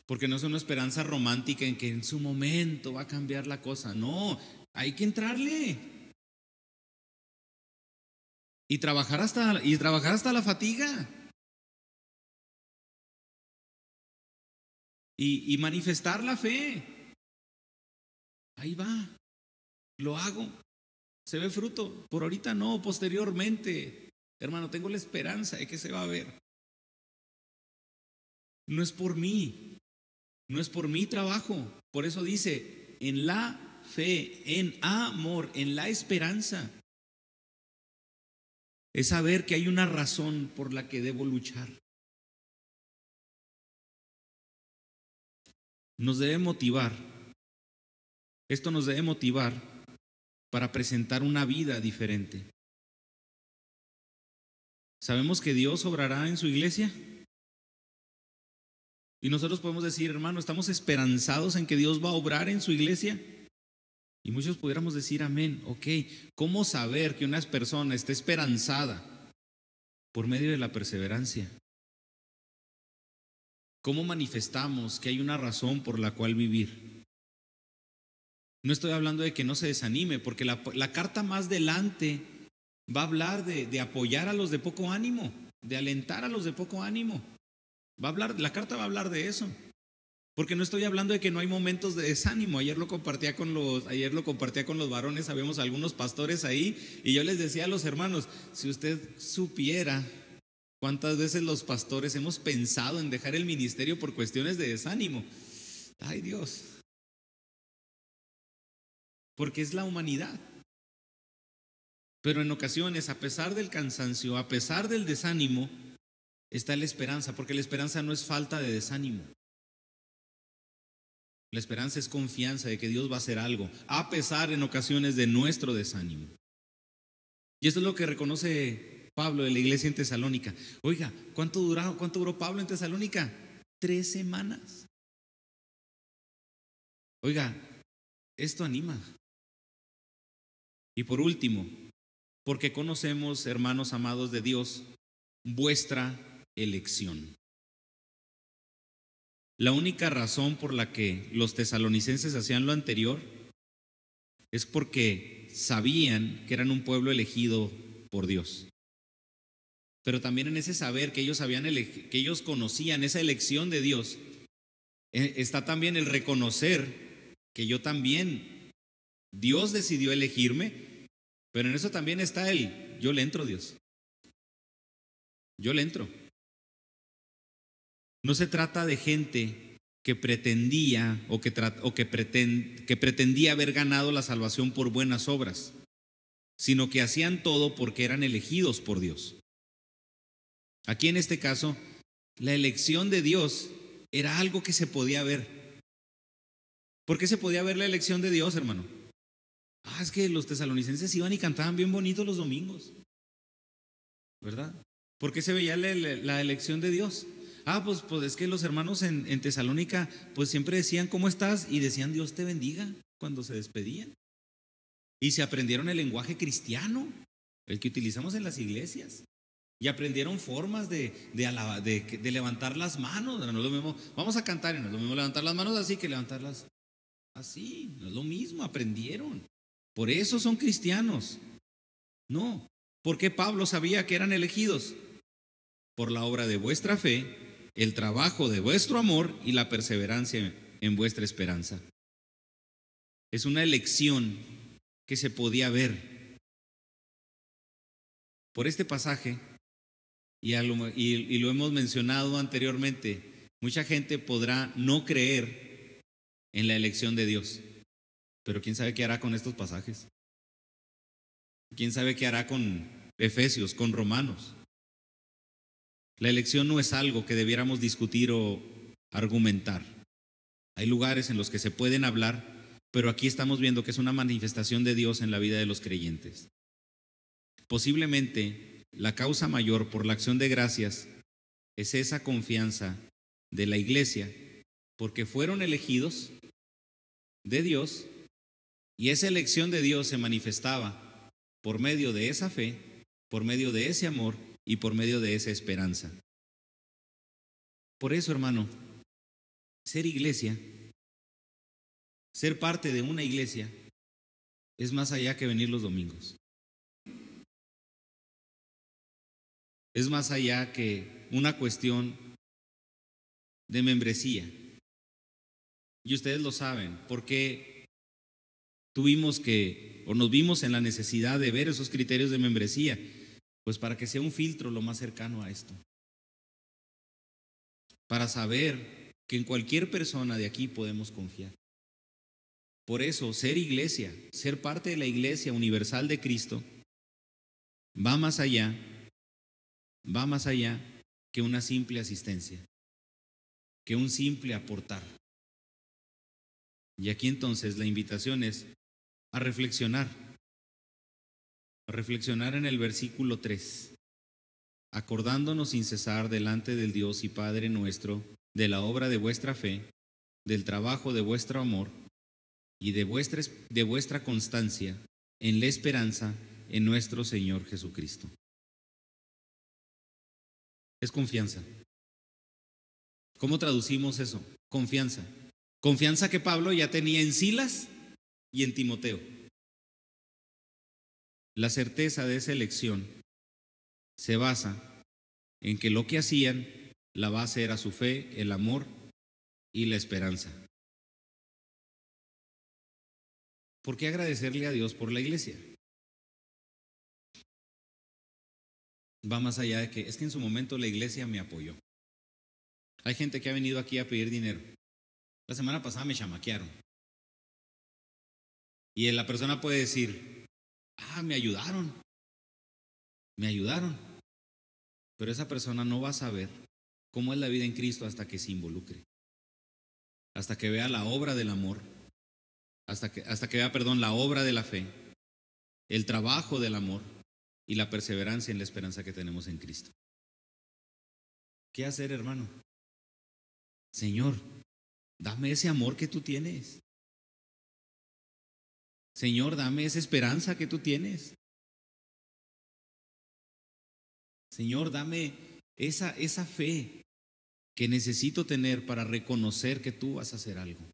Porque no es una esperanza romántica en que en su momento va a cambiar la cosa. No, hay que entrarle. Y trabajar hasta, y trabajar hasta la fatiga. y, manifestar la fe. Ahí va. lo hago. Se ve fruto. Por ahorita no, posteriormente. Hermano, tengo la esperanza de que se va a ver. No es por mí, no es por mi trabajo. Por eso dice, en la fe, en amor, en la esperanza. Es saber que hay una razón por la que debo luchar. Nos debe motivar. Esto nos debe motivar para presentar una vida diferente. ¿Sabemos que Dios obrará en su iglesia? Y nosotros podemos decir, hermano, estamos esperanzados en que Dios va a obrar en su iglesia. Y muchos pudiéramos decir, amén, ok, ¿cómo saber que una persona está esperanzada? Por medio de la perseverancia. ¿Cómo manifestamos que hay una razón por la cual vivir? No estoy hablando de que no se desanime, porque la, carta más delante va a hablar de apoyar a los de poco ánimo, de alentar a los de poco ánimo. Va a hablar, la carta va a hablar de eso. Porque no estoy hablando de que no hay momentos de desánimo. Ayer lo compartía con los, ayer lo compartía con los varones, sabemos algunos pastores ahí, y yo les decía a los hermanos, si usted supiera cuántas veces los pastores hemos pensado en dejar el ministerio por cuestiones de desánimo. Ay Dios. Porque es la humanidad. Pero en ocasiones, a pesar del cansancio, a pesar del desánimo, está la esperanza, porque la esperanza no es falta de desánimo. La esperanza es confianza de que Dios va a hacer algo, a pesar en ocasiones de nuestro desánimo. Y esto es lo que reconoce Pablo de la iglesia en Tesalónica. Oiga, ¿cuánto duró, cuánto duró Pablo en Tesalónica? Tres semanas. Oiga, esto anima. Y por último, porque conocemos, hermanos amados de Dios, vuestra elección. La única razón por la que los tesalonicenses hacían lo anterior es porque sabían que eran un pueblo elegido por Dios. Pero también en ese saber que ellos habían que ellos conocían esa elección de Dios, eh, está también el reconocer que yo también Dios decidió elegirme, pero en eso también está el yo le entro Dios. Yo le entro. No se trata de gente que pretendía o, que, o que, que pretendía haber ganado la salvación por buenas obras, sino que hacían todo porque eran elegidos por Dios. Aquí en este caso, la elección de Dios era algo que se podía ver. ¿Por qué se podía ver la elección de Dios, hermano? Ah, es que los tesalonicenses iban y cantaban bien bonitos los domingos. ¿Verdad? ¿Por qué se veía la, elección de Dios? Ah, pues, pues es que los hermanos en, Tesalónica pues siempre decían, ¿cómo estás? Y decían, Dios te bendiga cuando se despedían. Y se aprendieron el lenguaje cristiano, el que utilizamos en las iglesias. Y aprendieron formas de, levantar las manos. No lo mismo, vamos a cantar y no es lo mismo levantar las manos así que levantarlas así. No es lo mismo, aprendieron. Por eso son cristianos. No, porque Pablo sabía que eran elegidos por la obra de vuestra fe, el trabajo de vuestro amor y la perseverancia en vuestra esperanza. Es una elección que se podía ver. Por este pasaje, y, y, lo hemos mencionado anteriormente, mucha gente podrá no creer en la elección de Dios, pero ¿quién sabe qué hará con estos pasajes? ¿Quién sabe qué hará con Efesios, con Romanos? La elección no es algo que debiéramos discutir o argumentar. Hay lugares en los que se pueden hablar, pero aquí estamos viendo que es una manifestación de Dios en la vida de los creyentes. Posiblemente la causa mayor por la acción de gracias es esa confianza de la iglesia, porque fueron elegidos de Dios y esa elección de Dios se manifestaba por medio de esa fe, por medio de ese amor y por medio de esa esperanza. Por eso, hermano, ser iglesia, ser parte de una iglesia, es más allá que venir los domingos. Es más allá que una cuestión de membresía. Y ustedes lo saben, porque tuvimos que, o nos vimos en la necesidad de ver esos criterios de membresía? Pues para que sea un filtro lo más cercano a esto. Para saber que en cualquier persona de aquí podemos confiar. Por eso, ser iglesia, ser parte de la iglesia universal de Cristo, va más allá, va más allá que una simple asistencia, que un simple aportar. Y aquí entonces la invitación es a reflexionar, reflexionar en el versículo 3, acordándonos sin cesar delante del Dios y Padre nuestro de la obra de vuestra fe, del trabajo de vuestro amor y de vuestra, de vuestra constancia en la esperanza en nuestro Señor Jesucristo. Es confianza. ¿Cómo traducimos eso? Confianza. Confianza que Pablo ya tenía en Silas y en Timoteo. La certeza de esa elección se basa en que lo que hacían, la base era su fe, el amor y la esperanza. ¿Por qué agradecerle a Dios por la iglesia? Va más allá de que es que en su momento la iglesia me apoyó. Hay gente que ha venido aquí a pedir dinero. La semana pasada me chamaquearon. Y la persona puede decir, ah, me ayudaron. Me ayudaron. Pero esa persona no va a saber cómo es la vida en Cristo hasta que se involucre. Hasta que vea la obra del amor hasta que, hasta que vea, perdón, la obra de la fe, el trabajo del amor y la perseverancia en la esperanza que tenemos en Cristo. ¿Qué hacer, hermano? Señor, dame ese amor que tú tienes. Señor, dame esa esperanza que tú tienes. Señor, dame esa, esa fe que necesito tener para reconocer que tú vas a hacer algo.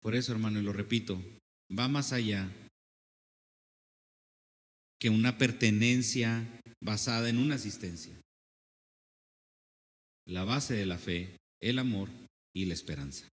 Por eso, hermano, y lo repito, va más allá que una pertenencia basada en una asistencia. La base de la fe, el amor y la esperanza.